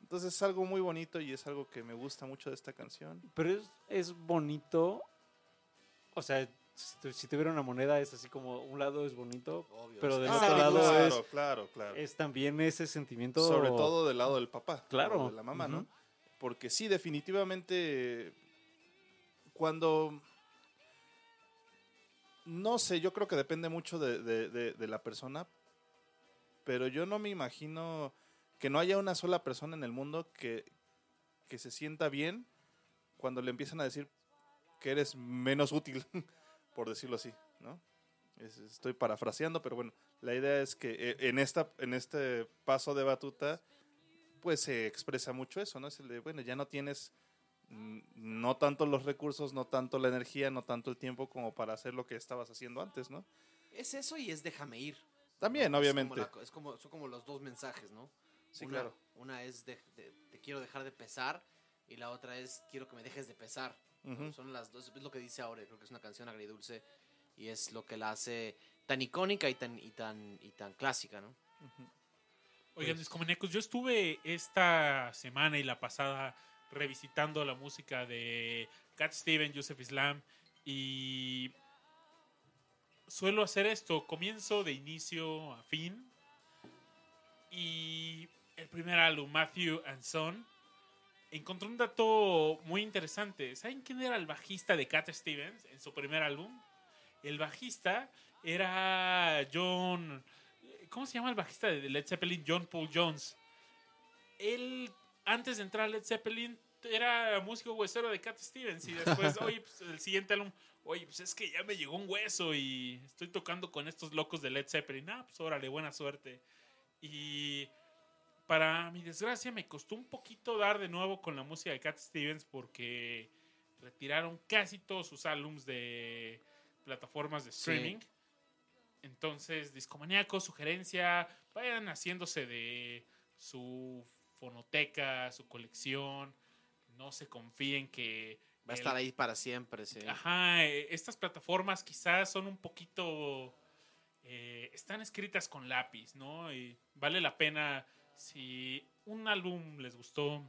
Entonces es algo muy bonito y es algo que me gusta mucho de esta canción. Pero es, es bonito. O sea, si, si tuviera una moneda, es así como un lado es bonito, Obvio. pero del otro lado claro, es, claro, claro. es también ese sentimiento. Sobre todo del lado del papá. Claro. De la mamá. ¿no? Porque sí, definitivamente, cuando... No sé, yo creo que depende mucho de, de- la persona, pero yo no me imagino que no haya una sola persona en el mundo que, que se sienta bien cuando le empiezan a decir que eres menos útil, *laughs* por decirlo así, ¿no? Es- estoy parafraseando, pero bueno, la idea es que eh, en, esta, en este paso de batuta, pues se expresa mucho eso, ¿no? Es el de, bueno, ya no tienes no tanto los recursos, no tanto la energía, no tanto el tiempo como para hacer lo que estabas haciendo antes, ¿no? Es eso y es déjame ir. También, ¿no? Es obviamente. como la co- Es como, son como los dos mensajes, ¿no? Sí, una, claro. Una es de- de- te quiero dejar de pesar y la otra es quiero que me dejes de pesar. Son las dos, es lo que dice ahora, creo que es una canción agridulce y es lo que la hace tan icónica y tan, y tan, y tan clásica, ¿no? Oigan, discomaníacos, yo estuve esta semana y la pasada revisitando la música de Cat Steven, Joseph Islam y suelo hacer esto, comienzo de inicio a fin y el primer álbum, Matthew and Son, encontré un dato muy interesante. ¿Saben quién era el bajista de Cat Stevens en su primer álbum? El bajista era John... ¿Cómo se llama el bajista de Led Zeppelin? John Paul Jones. Él, antes de entrar a Led Zeppelin, era músico huesero de Cat Stevens. Y después, *laughs* oye, pues, el siguiente álbum, oye, pues es que ya me llegó un hueso y estoy tocando con estos locos de Led Zeppelin. Ah, pues órale, buena suerte. Y para mi desgracia, me costó un poquito dar de nuevo con la música de Cat Stevens porque retiraron casi todos sus álbums de plataformas de streaming. Entonces, discomaníaco, sugerencia, vayan haciéndose de su fonoteca, su colección. No se confíen que. Va a estar ahí para siempre, sí. Ajá, eh, estas plataformas quizás son un poquito. eh, están escritas con lápiz, ¿no? Y vale la pena. Si un álbum les gustó,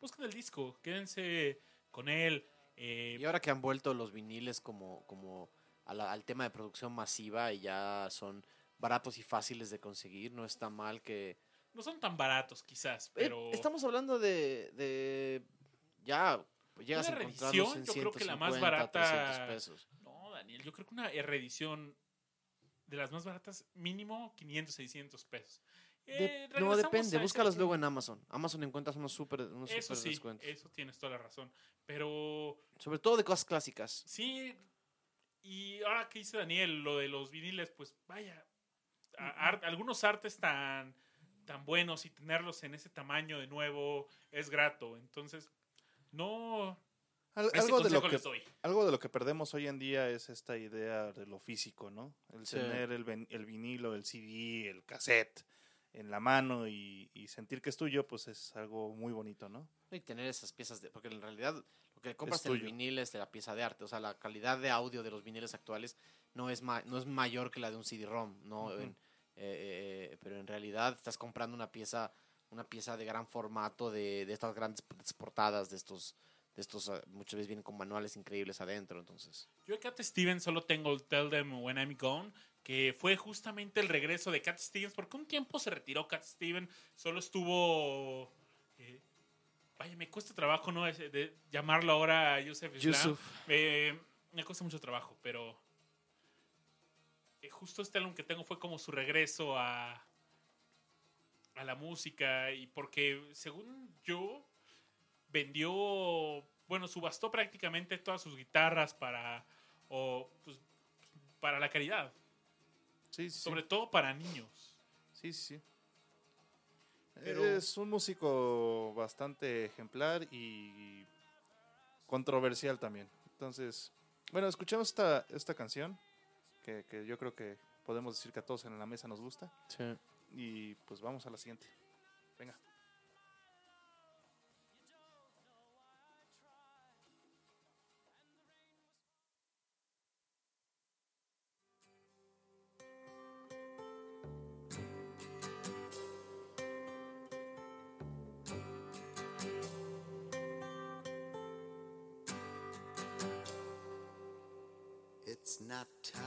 busquen el disco, quédense con él. eh, Y ahora que han vuelto los viniles como, como al tema de producción masiva y ya son baratos y fáciles de conseguir, no está mal que... no son tan baratos, quizás, Eh, pero. estamos hablando de, de ya pues llegas Una a reedición, en yo creo que la más 150, barata- 300 pesos. No, Daniel, yo creo que una reedición de las más baratas, mínimo 500, 600 pesos. De- Eh, no, depende, búscalos luego en. Amazon. Amazon encuentras unos súper unos Eso súper sí, descuentos. eso tienes toda la razón. Pero Sobre todo de cosas clásicas. sí, y ahora que dice Daniel, lo de los viniles, pues vaya, a- algunos artes tan, tan buenos y tenerlos en ese tamaño de nuevo es grato. Entonces, no... Al- Ese algo, de lo que, les doy. algo de lo que perdemos hoy en día es esta idea de lo físico, ¿no? El Sí. tener el, el vinilo, el CD, el cassette en la mano y, y sentir que es tuyo, pues es algo muy bonito, ¿no? Y tener esas piezas de. Porque en realidad lo que compras en el vinil es de la pieza de arte. O sea, la calidad de audio de los viniles actuales no es, ma- no es mayor que la de un CD-ROM. ¿no? En- eh, eh, pero en realidad estás comprando una pieza una pieza de gran formato de, de estas grandes portadas, de estos. De estos ah, muchas veces vienen con manuales increíbles adentro. Entonces, Yo de Cat Stevens solo tengo el Tell Them When I'm Gone, que fue justamente el regreso de Cat Stevens, porque un tiempo se retiró Cat Stevens, solo estuvo... eh, vaya, me cuesta trabajo no de llamarlo ahora Yusef Islam. Yusuf. Eh, me cuesta mucho trabajo, pero eh, justo este álbum que tengo fue como su regreso a, a la música y porque según yo vendió, bueno, subastó prácticamente todas sus guitarras para, o, pues, para la caridad, Sí, sí. sobre todo para niños. Sí, sí. sí. Pero- Es un músico bastante ejemplar y controversial también. Entonces, bueno, escuchamos esta, esta canción que, que yo creo que podemos decir que a todos en la mesa nos gusta. Sí. Y pues vamos a la siguiente. Venga.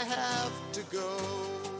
I have to go.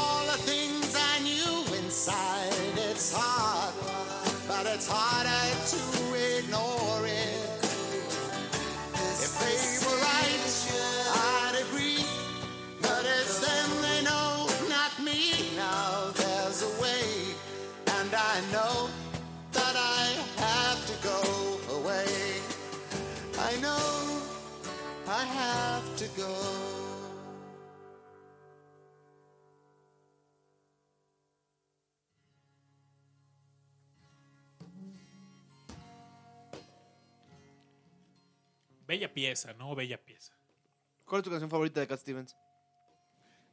It's hard, but it's harder to Bella pieza, ¿no? Bella pieza. ¿Cuál es tu canción favorita de Cat Stevens?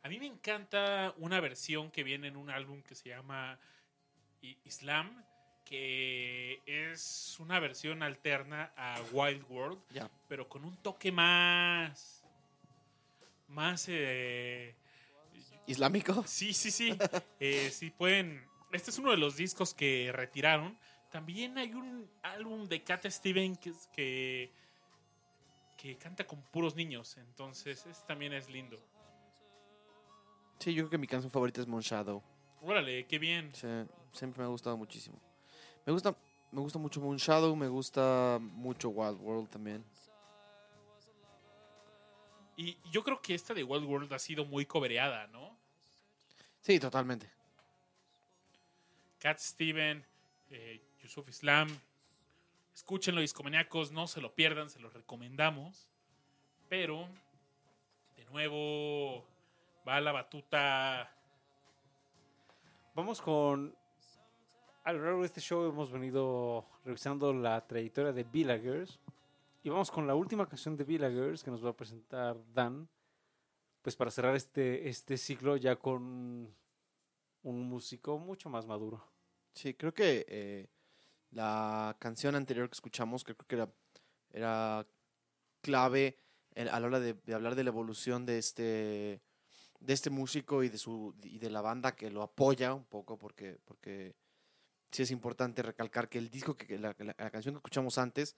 A mí me encanta una versión que viene en un álbum que se llama Islam, que es una versión alterna a Wild World, pero con un toque más. Más. eh, ¿Islámico? sí, sí, sí. *laughs* Eh, sí, pueden. Este es uno de los discos que retiraron. También hay un álbum de Cat Stevens que que canta con puros niños. Entonces, ese también es lindo. Sí, yo creo que mi canción favorita es Moon Shadow. Órale, qué bien. Sí, siempre me ha gustado muchísimo. Me gusta, me gusta mucho Moon Shadow, me gusta mucho Wild World también. Y yo creo que esta de Wild World ha sido muy cobereada, ¿no? Sí, totalmente. Cat Steven, eh, Yusuf Islam. Escúchenlo, discomaniacos, no se lo pierdan, se los recomendamos. Pero, de nuevo, va la batuta. Vamos con. A lo largo de este show hemos venido revisando la trayectoria de Villagers. Y vamos con la última canción de Villagers que nos va a presentar Dan. Pues para cerrar este, este ciclo ya con un músico mucho más maduro. Sí, creo que eh, la canción anterior que escuchamos, creo que era, clave a la hora de, hablar de la evolución de este, de este músico y de, su, y de la banda que lo apoya un poco, porque, porque sí es importante recalcar que el disco, que que la canción que escuchamos antes,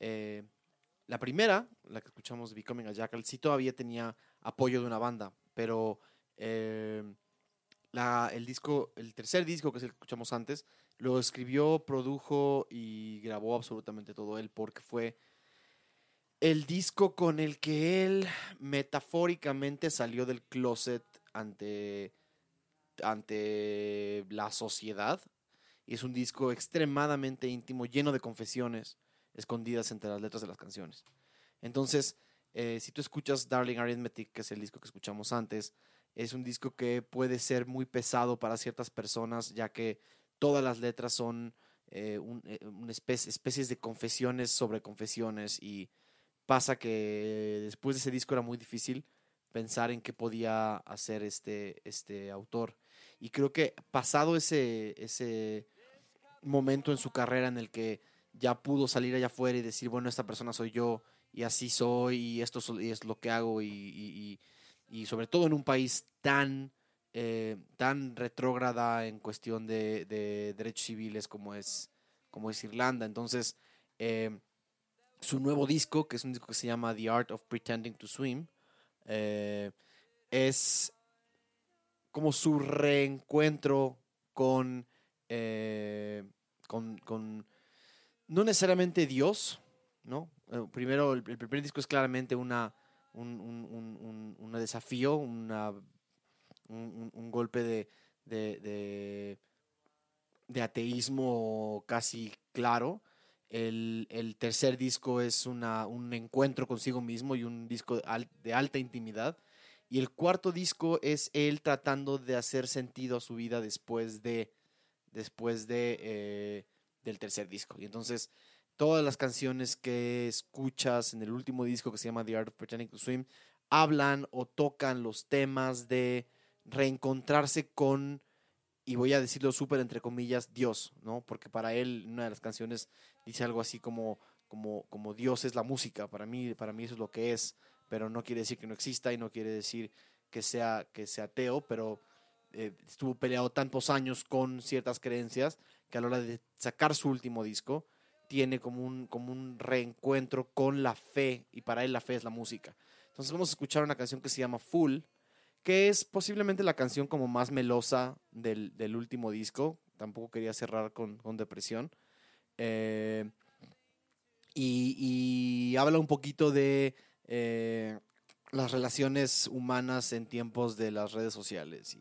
eh, la primera, la que escuchamos, Becoming a Jackal, sí todavía tenía apoyo de una banda, pero eh, la, el disco, el tercer disco, que es el que escuchamos antes, lo escribió, produjo y grabó absolutamente todo él, porque fue el disco con el que él metafóricamente salió del closet ante, ante la sociedad. Y es un disco extremadamente íntimo, lleno de confesiones escondidas entre las letras de las canciones. Entonces, eh, si tú escuchas Darling Arithmetic, que es el disco que escuchamos antes, es un disco que puede ser muy pesado para ciertas personas, ya que todas las letras son eh, un, eh, una especie, especies de confesiones sobre confesiones y pasa que después de ese disco era muy difícil pensar en qué podía hacer este, este autor. Y creo que pasado ese, ese momento en su carrera en el que ya pudo salir allá afuera y decir, bueno, esta persona soy yo y así soy y esto es lo que hago y, y- y- y sobre todo en un país tan, eh, tan retrógrada en cuestión de, de derechos civiles como es, Irlanda. Entonces, eh, su nuevo disco, que es un disco que se llama The Art of Pretending to Swim, eh, es como su reencuentro con, no necesariamente Dios, primero, el, primer disco es claramente una, un, un, un- un- un desafío, una, un, un- golpe de, de, de, ateísmo casi claro. El, el tercer disco es un encuentro consigo mismo y un disco de alta intimidad. Y el cuarto disco es él tratando de hacer sentido a su vida después de, después de, eh, del tercer disco. Y entonces todas las canciones que escuchas en el último disco que se llama The Art of Pretending to Swim hablan o tocan los temas de reencontrarse con, y voy a decirlo súper entre comillas, Dios, ¿no? Porque para él una de las canciones dice algo así como, como, como Dios es la música, para mí, para mí eso es lo que es, pero no quiere decir que no exista y no quiere decir que sea, que sea ateo, pero eh, estuvo peleado tantos años con ciertas creencias que a la hora de sacar su último disco tiene como un, como un reencuentro con la fe y para él la fe es la música. Entonces vamos a escuchar una canción que se llama Full, que es posiblemente la canción como más melosa del, del último disco. Tampoco quería cerrar con, con depresión. Eh, y, habla un poquito de eh, las relaciones humanas en tiempos de las redes sociales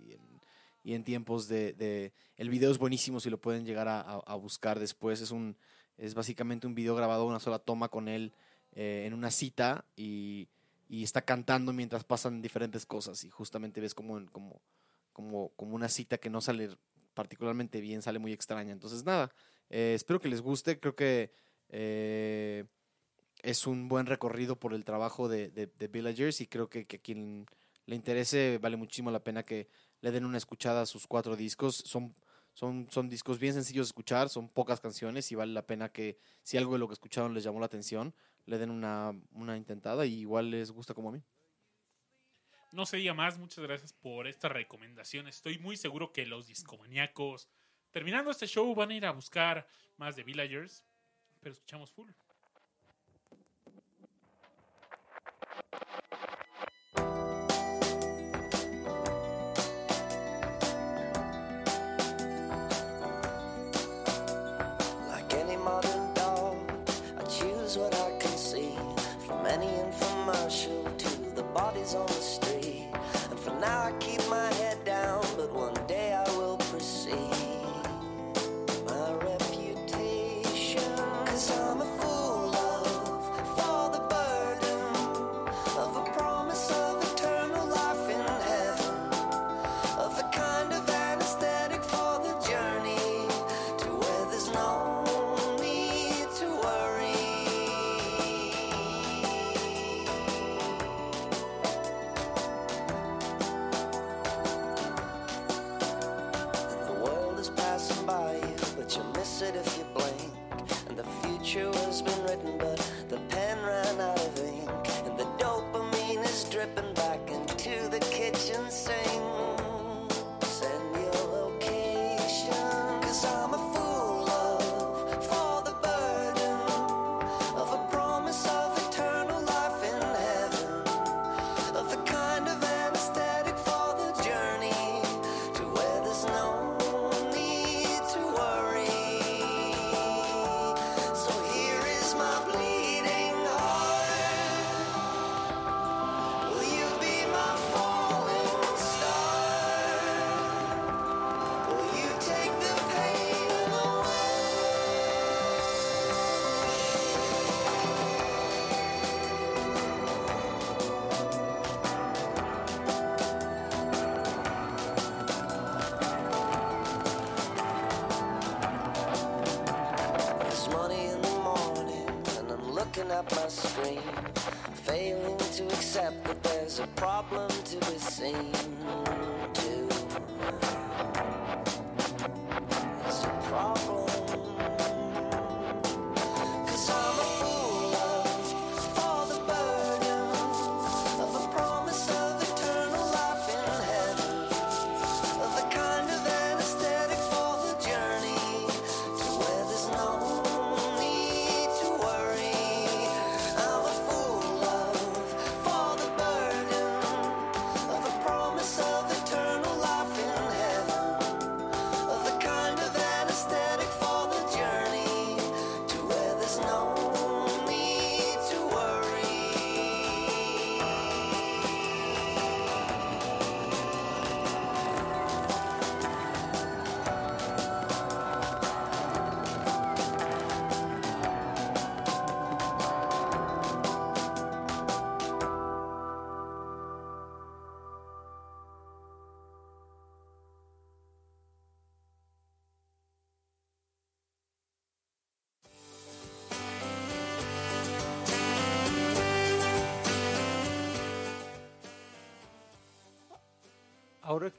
y en, tiempos de, El video es buenísimo si lo pueden llegar a buscar después. Es, un, es básicamente un video grabado una sola toma con él eh, en una cita y, y está cantando mientras pasan diferentes cosas y justamente ves como, como, como, como una cita que no sale particularmente bien, sale muy extraña. Entonces nada, eh, espero que les guste, creo que eh, es un buen recorrido por el trabajo de, de, de Villagers y creo que, que a quien le interese vale muchísimo la pena que le den una escuchada a sus cuatro discos. Son, son, son discos bien sencillos de escuchar, son pocas canciones y vale la pena que si algo de lo que escucharon les llamó la atención, le den una, una intentada y igual les gusta como a mí. No se diga más, muchas gracias por esta recomendación. Estoy muy seguro que los discomaníacos, terminando este show, van a ir a buscar más de Villagers. Pero escuchamos full.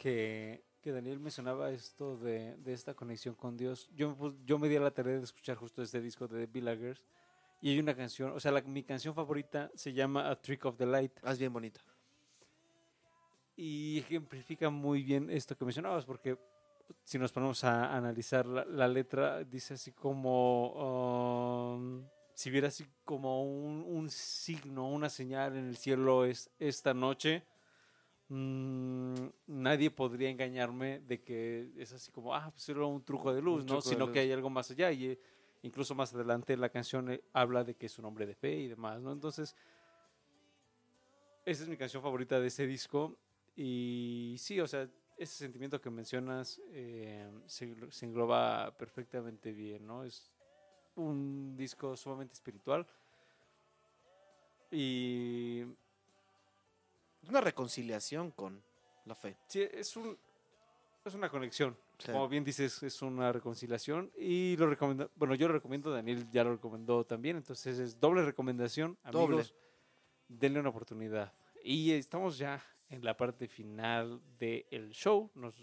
Que, que Daniel mencionaba esto de, de esta conexión con Dios, yo, yo me di a la tarea de escuchar justo este disco de The Villagers y hay una canción, o sea, la- mi canción favorita se llama A Trick of the Light Ah, es bien bonita. y ejemplifica muy bien esto que mencionabas, porque si nos ponemos a analizar la, la letra, dice así como, um, si viera así como un, un signo, una señal en el cielo es esta noche, mm, nadie podría engañarme de que es así como, ah, pues era un truco de luz, Un ¿no? Sino que luz. hay algo más allá y eh, incluso más adelante la canción eh, habla de que es un hombre de fe y demás, ¿no? Entonces, esa es mi canción favorita de ese disco y sí, o sea, ese sentimiento que mencionas eh, se, se engloba perfectamente bien, ¿no? Es un disco sumamente espiritual y una reconciliación con la fe. Sí, es un es una conexión. Sí. Como bien dices, es una reconciliación y lo recomiendo, bueno, yo lo recomiendo, Daniel ya lo recomendó también, entonces es doble recomendación, amigos. Doble. Denle una oportunidad. Y estamos ya en la parte final del show. Nos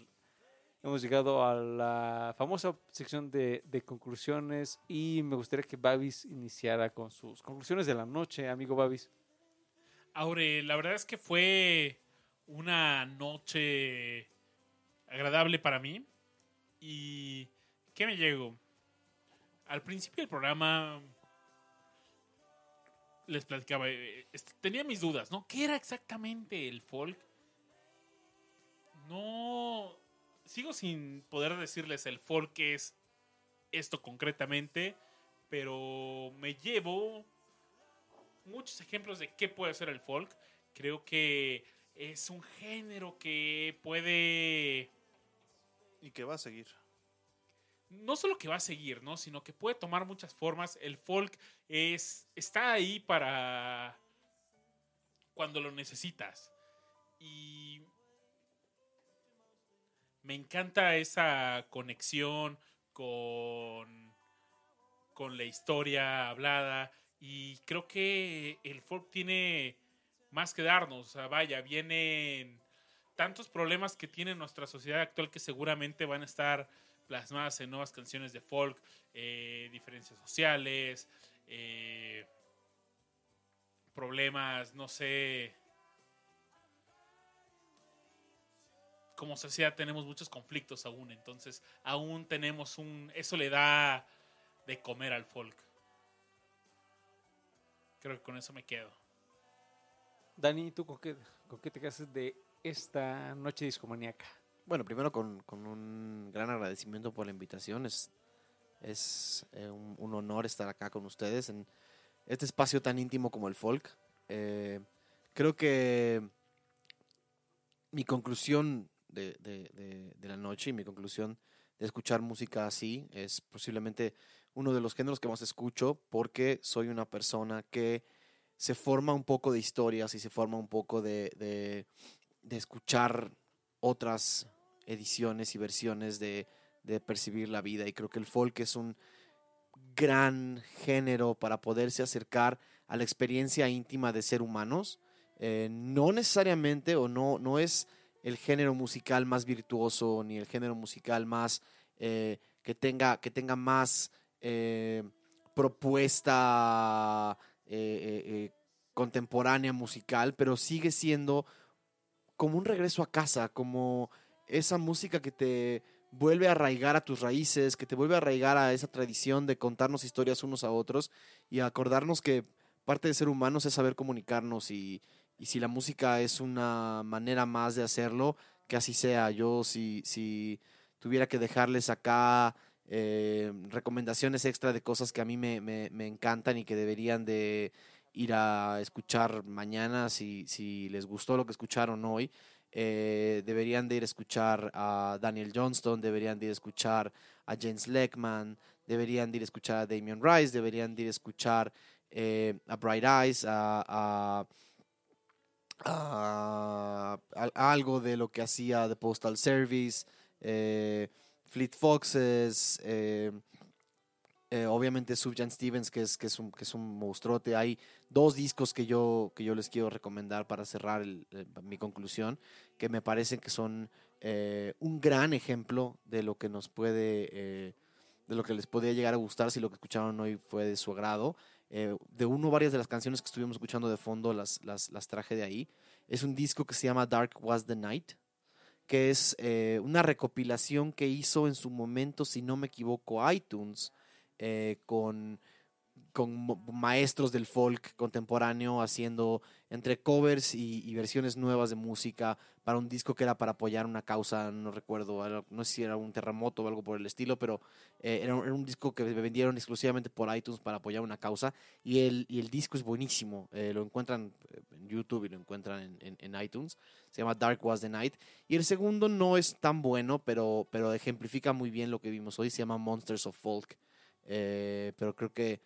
hemos llegado a la famosa sección de, de conclusiones y me gustaría que Babis iniciara con sus conclusiones de la noche, amigo Babis. Aure, la verdad es que fue una noche agradable para mí. ¿Y qué me llegó? Al principio del programa les platicaba, eh, este, tenía mis dudas, ¿no? ¿Qué era exactamente el folk? No, sigo sin poder decirles el folk es esto concretamente, pero me llevo muchos ejemplos de qué puede ser el folk. Creo que es un género que puede Y que va a seguir. no solo que va a seguir, ¿no? Sino que puede tomar muchas formas. El folk es, está ahí para cuando lo necesitas. Y me encanta esa conexión con, con la historia hablada. Y creo que el folk tiene más que darnos. O sea, vaya, vienen tantos problemas que tiene nuestra sociedad actual que seguramente van a estar plasmadas en nuevas canciones de folk, eh, diferencias sociales, eh, problemas, no sé. Como sociedad tenemos muchos conflictos aún, entonces aún tenemos un... Eso le da de comer al folk. Creo que con eso me quedo. Dani, ¿tú con qué, con qué te quedas de esta noche discomaníaca? Bueno, primero con, con un gran agradecimiento por la invitación. Es, es eh, un, un honor estar acá con ustedes en este espacio tan íntimo como el folk. Eh, creo que mi conclusión de, de- de- de la noche y mi conclusión de escuchar música así es posiblemente uno de los géneros que más escucho porque soy una persona que se forma un poco de historias y se forma un poco de, de- escuchar otras ediciones y versiones de, de percibir la vida. Y creo que el folk es un gran género para poderse acercar a la experiencia íntima de ser humanos. Eh, no necesariamente o no, no es el género musical más virtuoso ni el género musical más eh, que, tenga, que tenga más eh, propuesta eh, eh, contemporánea musical, pero sigue siendo como un regreso a casa, como esa música que te vuelve a arraigar a tus raíces, que te vuelve a arraigar a esa tradición de contarnos historias unos a otros y acordarnos que parte de ser humanos es saber comunicarnos y, y si la música es una manera más de hacerlo, que así sea. Yo si, si tuviera que dejarles acá eh, recomendaciones extra de cosas que a mí me, me- encantan y que deberían de ir a escuchar mañana si, si les gustó lo que escucharon hoy. eh, deberían de ir a escuchar a Daniel Johnston, deberían de ir a escuchar a James Leckman, deberían de ir a escuchar a Damien Rice, deberían de ir a escuchar eh, a Bright Eyes, a, a- algo de lo que hacía The Postal Service, Fleet Foxes, eh, eh, obviamente Subjan Stevens, que es, que, es un, que es un monstruote. Hay dos discos que yo, que yo les quiero recomendar para cerrar mi conclusión, que me parecen que son eh, un gran ejemplo de lo que nos puede, eh, de lo que les podría llegar a gustar si lo que escucharon hoy fue de su agrado. De uno, varias de las canciones que estuvimos escuchando de fondo las, las, las traje de ahí. Es un disco que se llama Dark Was the Night, que es eh, una recopilación que hizo en su momento, si no me equivoco, iTunes, eh, con, con maestros del folk contemporáneo haciendo entre covers y, y versiones nuevas de música para un disco que era para apoyar una causa, no recuerdo, no sé si era un terremoto o algo por el estilo, pero eh, era, un, era un disco que vendieron exclusivamente por iTunes para apoyar una causa y el, y el disco es buenísimo, eh, lo encuentran eh, en YouTube y lo encuentran en, en- en iTunes, se llama Dark Was the Night y el segundo no es tan bueno, pero, pero ejemplifica muy bien lo que vimos hoy, se llama Monsters of Folk, eh, pero creo que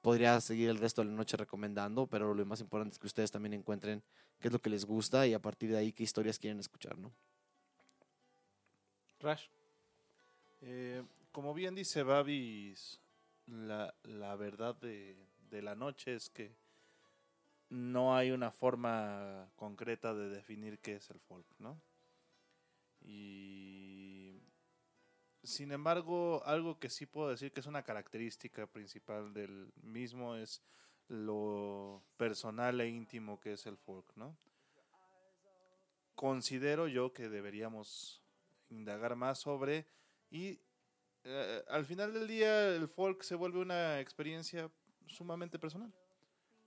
podría seguir el resto de la noche recomendando, pero lo más importante es que ustedes también encuentren qué es lo que les gusta y a partir de ahí qué historias quieren escuchar, ¿no? Rash. Eh, como bien dice Babis, la, la verdad de, de la noche es que no hay una forma concreta de definir qué es el folk, ¿no? Y sin embargo, algo que sí puedo decir que es una característica principal del mismo es lo personal e íntimo que es el folk, ¿no? Considero yo que deberíamos indagar más sobre y eh, al final del día el folk se vuelve una experiencia sumamente personal.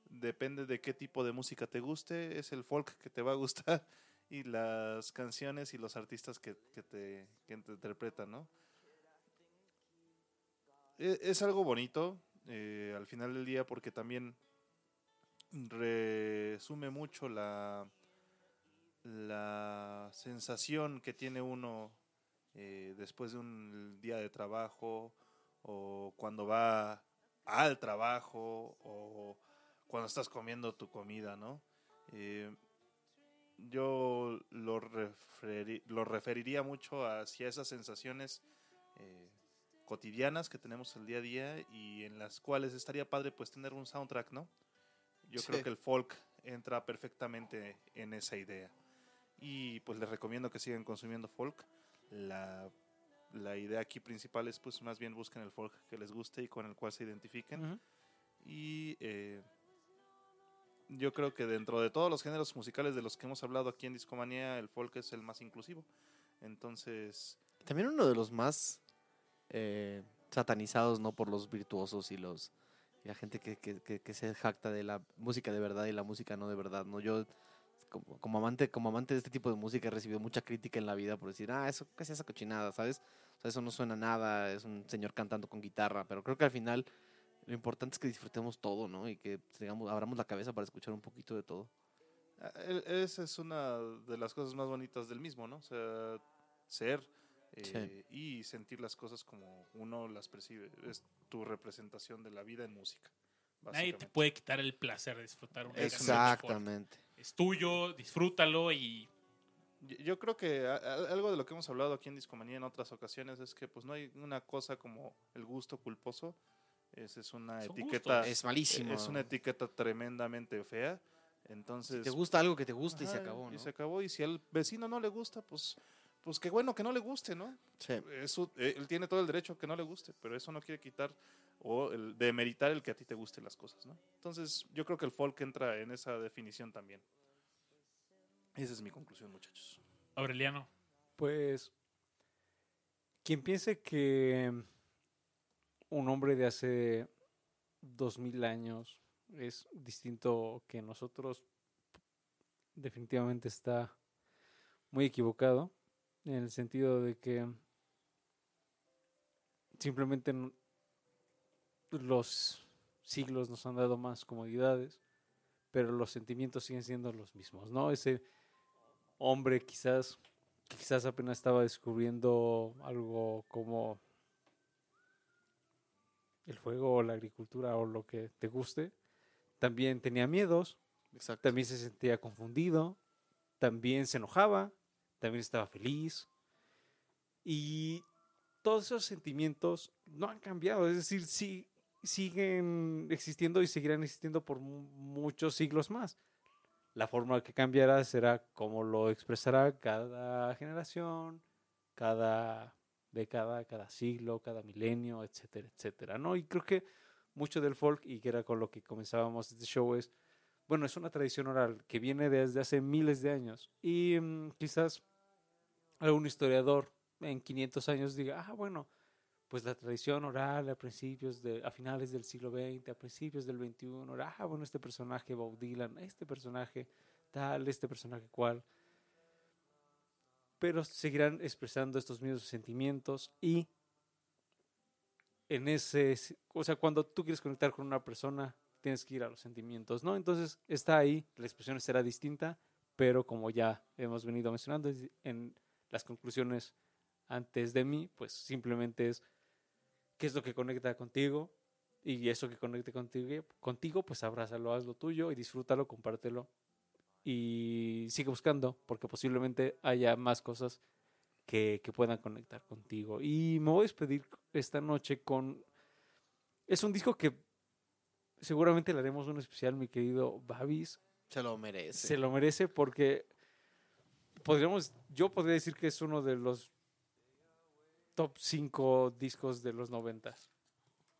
Depende de qué tipo de música te guste, es el folk que te va a gustar *laughs* y las canciones y los artistas que, te, que te interpretan, ¿no? E- Es algo bonito eh, al final del día porque también resume mucho la, la sensación que tiene uno eh, después de un día de trabajo o cuando va al trabajo o cuando estás comiendo tu comida, ¿no? Eh, yo lo, lo referiría mucho hacia esas sensaciones cotidianas que tenemos el día a día y en las cuales estaría padre pues tener un soundtrack, ¿no? Yo creo Sí. que el folk entra perfectamente en esa idea. Y pues les recomiendo que sigan consumiendo folk. La, la idea aquí principal es pues más bien busquen el folk que les guste y con el cual se identifiquen. Ujú. Y eh, yo creo que dentro de todos los géneros musicales de los que hemos hablado aquí en Discomanía, el folk es el más inclusivo. Entonces, También uno de los más eh, satanizados, ¿no? Por los virtuosos y los y la gente que, que- que- se jacta de la música de verdad y la música no de verdad, ¿no? Yo como, amante como amante de este tipo de música he recibido mucha crítica en la vida por decir, ah, eso, ¿qué es esa cochinada? ¿Sabes? Eso no suena a nada, es un señor cantando con guitarra, pero creo que al final lo importante es que disfrutemos todo, ¿no? Y que digamos, abramos la cabeza para escuchar un poquito de todo. ah, el- esa es una de las cosas más bonitas del mismo, ¿no? O sea, ser eh, y sentir las cosas como uno las percibe. Es tu representación de la vida en música. Nadie te puede quitar el placer de disfrutar una canción. Exactamente. Es tuyo, disfrútalo y Yo- creo que algo de lo que hemos hablado aquí en Discomanía en otras ocasiones es que pues no hay una cosa como el gusto culposo. Esa es una Son etiqueta. gustos. Es malísimo. Es una etiqueta tremendamente fea. Entonces. te gusta algo que te gusta y se acabó, Y ¿no? se acabó. Y si al vecino no le gusta, pues, pues qué bueno que no le guste, ¿no? Sí. Eso, eh, él tiene todo el derecho a que no le guste, pero eso no quiere quitar o el, demeritar el que a ti te gusten las cosas, ¿no? Entonces, yo creo que el folk entra en esa definición también. Esa es mi conclusión, muchachos. Aureliano. Pues quien piense que un hombre de hace dos mil años es distinto que nosotros, definitivamente está muy equivocado en el sentido de que simplemente los siglos nos han dado más comodidades, pero los sentimientos siguen siendo los mismos, ¿no? Ese hombre quizás quizás apenas estaba descubriendo algo como el fuego o la agricultura o lo que te guste, también tenía miedos, Exacto. también se sentía confundido, también se enojaba, también estaba feliz. Y todos esos sentimientos no han cambiado, es decir, sí, siguen existiendo y seguirán existiendo por mu- muchos siglos más. La forma que cambiará será cómo lo expresará cada generación, cada década, cada siglo, cada milenio, etcétera, etcétera, ¿no? Y creo que mucho del folk, y que era con lo que comenzábamos este show, es, bueno, es una tradición oral que viene desde hace miles de años. Y mm, quizás algún historiador en 500 años diga, ah, bueno, pues la tradición oral a principios de, a finales del siglo XX, a principios del XXI, era, ah, bueno, este personaje Bob Dylan, este personaje tal, este personaje cual. Pero seguirán expresando estos mismos sentimientos y en ese, o sea, cuando tú quieres conectar con una persona, tienes que ir a los sentimientos, ¿no? Entonces está ahí, la expresión será distinta, pero como ya hemos venido mencionando en las conclusiones antes de mí, pues simplemente es qué es lo que conecta contigo y eso que conecte contigo, contigo pues abrázalo, haz lo tuyo y disfrútalo, compártelo y sigue buscando porque posiblemente haya más cosas que, que puedan conectar contigo. Y me voy a despedir esta noche con... Es un disco que seguramente le haremos un especial, mi querido Babis. Se lo merece. Se lo merece porque podríamos, yo podría decir que es uno de los top 5 discos de los noventas.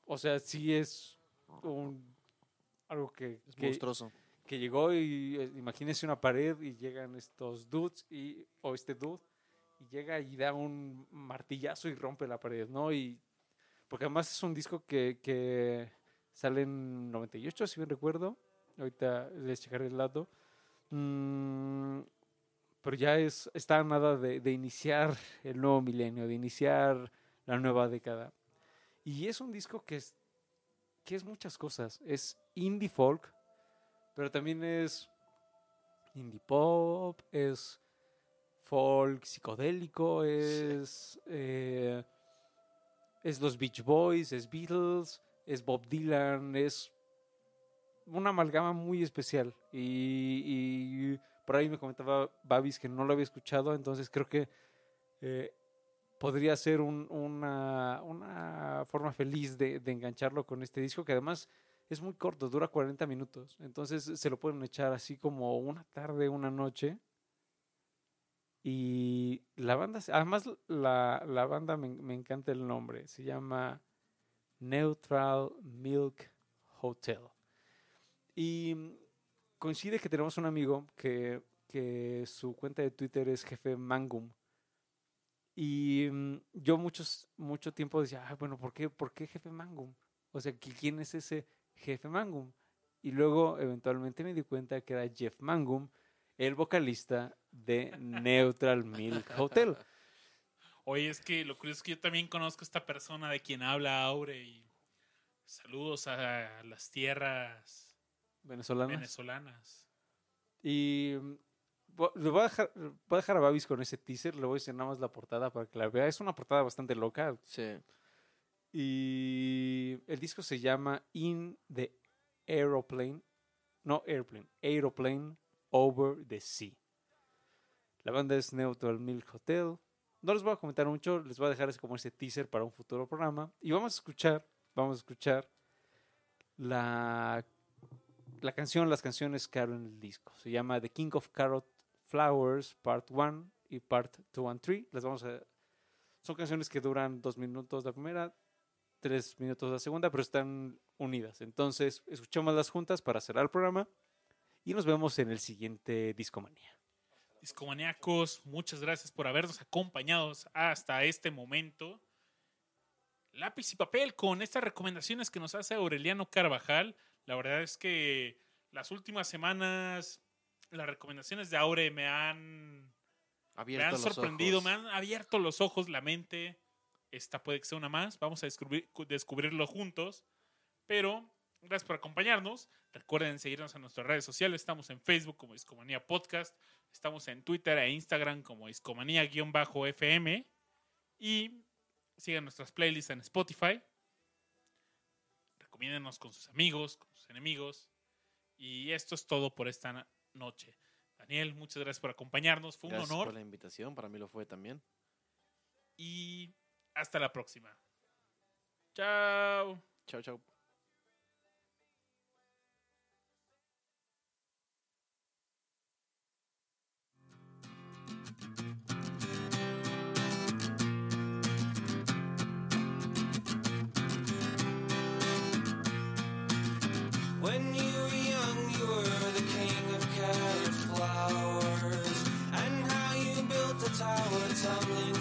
O sea, sí es un algo que, Es que, monstruoso. que llegó y eh, imagínense una pared y llegan estos dudes y, o este dude y llega y da un martillazo y rompe la pared, ¿no? Y porque además es un disco que, que sale en 98, si bien recuerdo. Ahorita les checaré el dato. Mm, pero ya es, está a nada de, de iniciar el nuevo milenio, de iniciar la nueva década. Y es un disco que es, que es muchas cosas. Es indie folk, pero también es indie pop, es folk psicodélico, es, eh, es los Beach Boys, es Beatles, es Bob Dylan, es una amalgama muy especial. Y, y por ahí me comentaba Babis que no lo había escuchado, entonces creo que eh, podría ser un- una, forma feliz de, de engancharlo con este disco, que además es muy corto, dura 40 minutos. Entonces se lo pueden echar así como una tarde, una noche. Y la banda, además la, la banda me, me encanta el nombre, se llama Neutral Milk Hotel. Y coincide que tenemos un amigo que, que su cuenta de Twitter es jefe Mangum. Y mm, yo muchos, mucho tiempo decía, "Ah, bueno, ¿por qué, ¿por qué jefe Mangum? O sea, ¿qui- ¿quién es ese jefe Mangum? Y luego eventualmente me di cuenta que era Jeff Mangum, el vocalista de Neutral Milk Hotel. Oye, es que lo curioso es que yo también conozco a esta persona de quien habla Aure y saludos a las tierras Venezolano. venezolanas. Y mm, le voy a, dejar, voy a dejar a Babis con ese teaser, le voy a decir nada más la portada para que la vea. Es una portada bastante loca. Sí. Y el disco se llama In the Aeroplane. No, Airplane. Aeroplane Over the Sea. La banda es Neutral Milk Hotel. No les voy a comentar mucho, les voy a dejar como ese teaser para un futuro programa. Y vamos a escuchar, vamos a escuchar la, la canción, las canciones que en el disco. Se llama The King of Carrot Flowers Part 1 y Part 2 and 3. Las vamos a... Son canciones que duran dos minutos la primera, tres minutos la segunda, pero están unidas. Entonces, escuchémoslas juntas para cerrar el programa y nos vemos en el siguiente Discomanía. Discomaníacos, muchas gracias por habernos acompañado hasta este momento. Lápiz y papel con estas recomendaciones que nos hace Aureliano Carvajal. La verdad es que las últimas semanas las recomendaciones de Aure me han, me Abierto han los sorprendido, ojos. me han abierto los ojos, la mente. Esta puede que sea una más. Vamos a descubrir, descubrirlo juntos. Pero gracias por acompañarnos. Recuerden seguirnos en nuestras redes sociales. Estamos en Facebook como Discomanía Podcast. Estamos en Twitter e Instagram como Discomanía-FM. Y sigan nuestras playlists en Spotify. Recomiéndenos con sus amigos, con sus enemigos. Y esto es todo por esta noche. Daniel, muchas gracias por acompañarnos. Fue un Gracias honor. por la invitación, para mí lo fue también. Y hasta la próxima. Chao. Chao, chao. Tumbling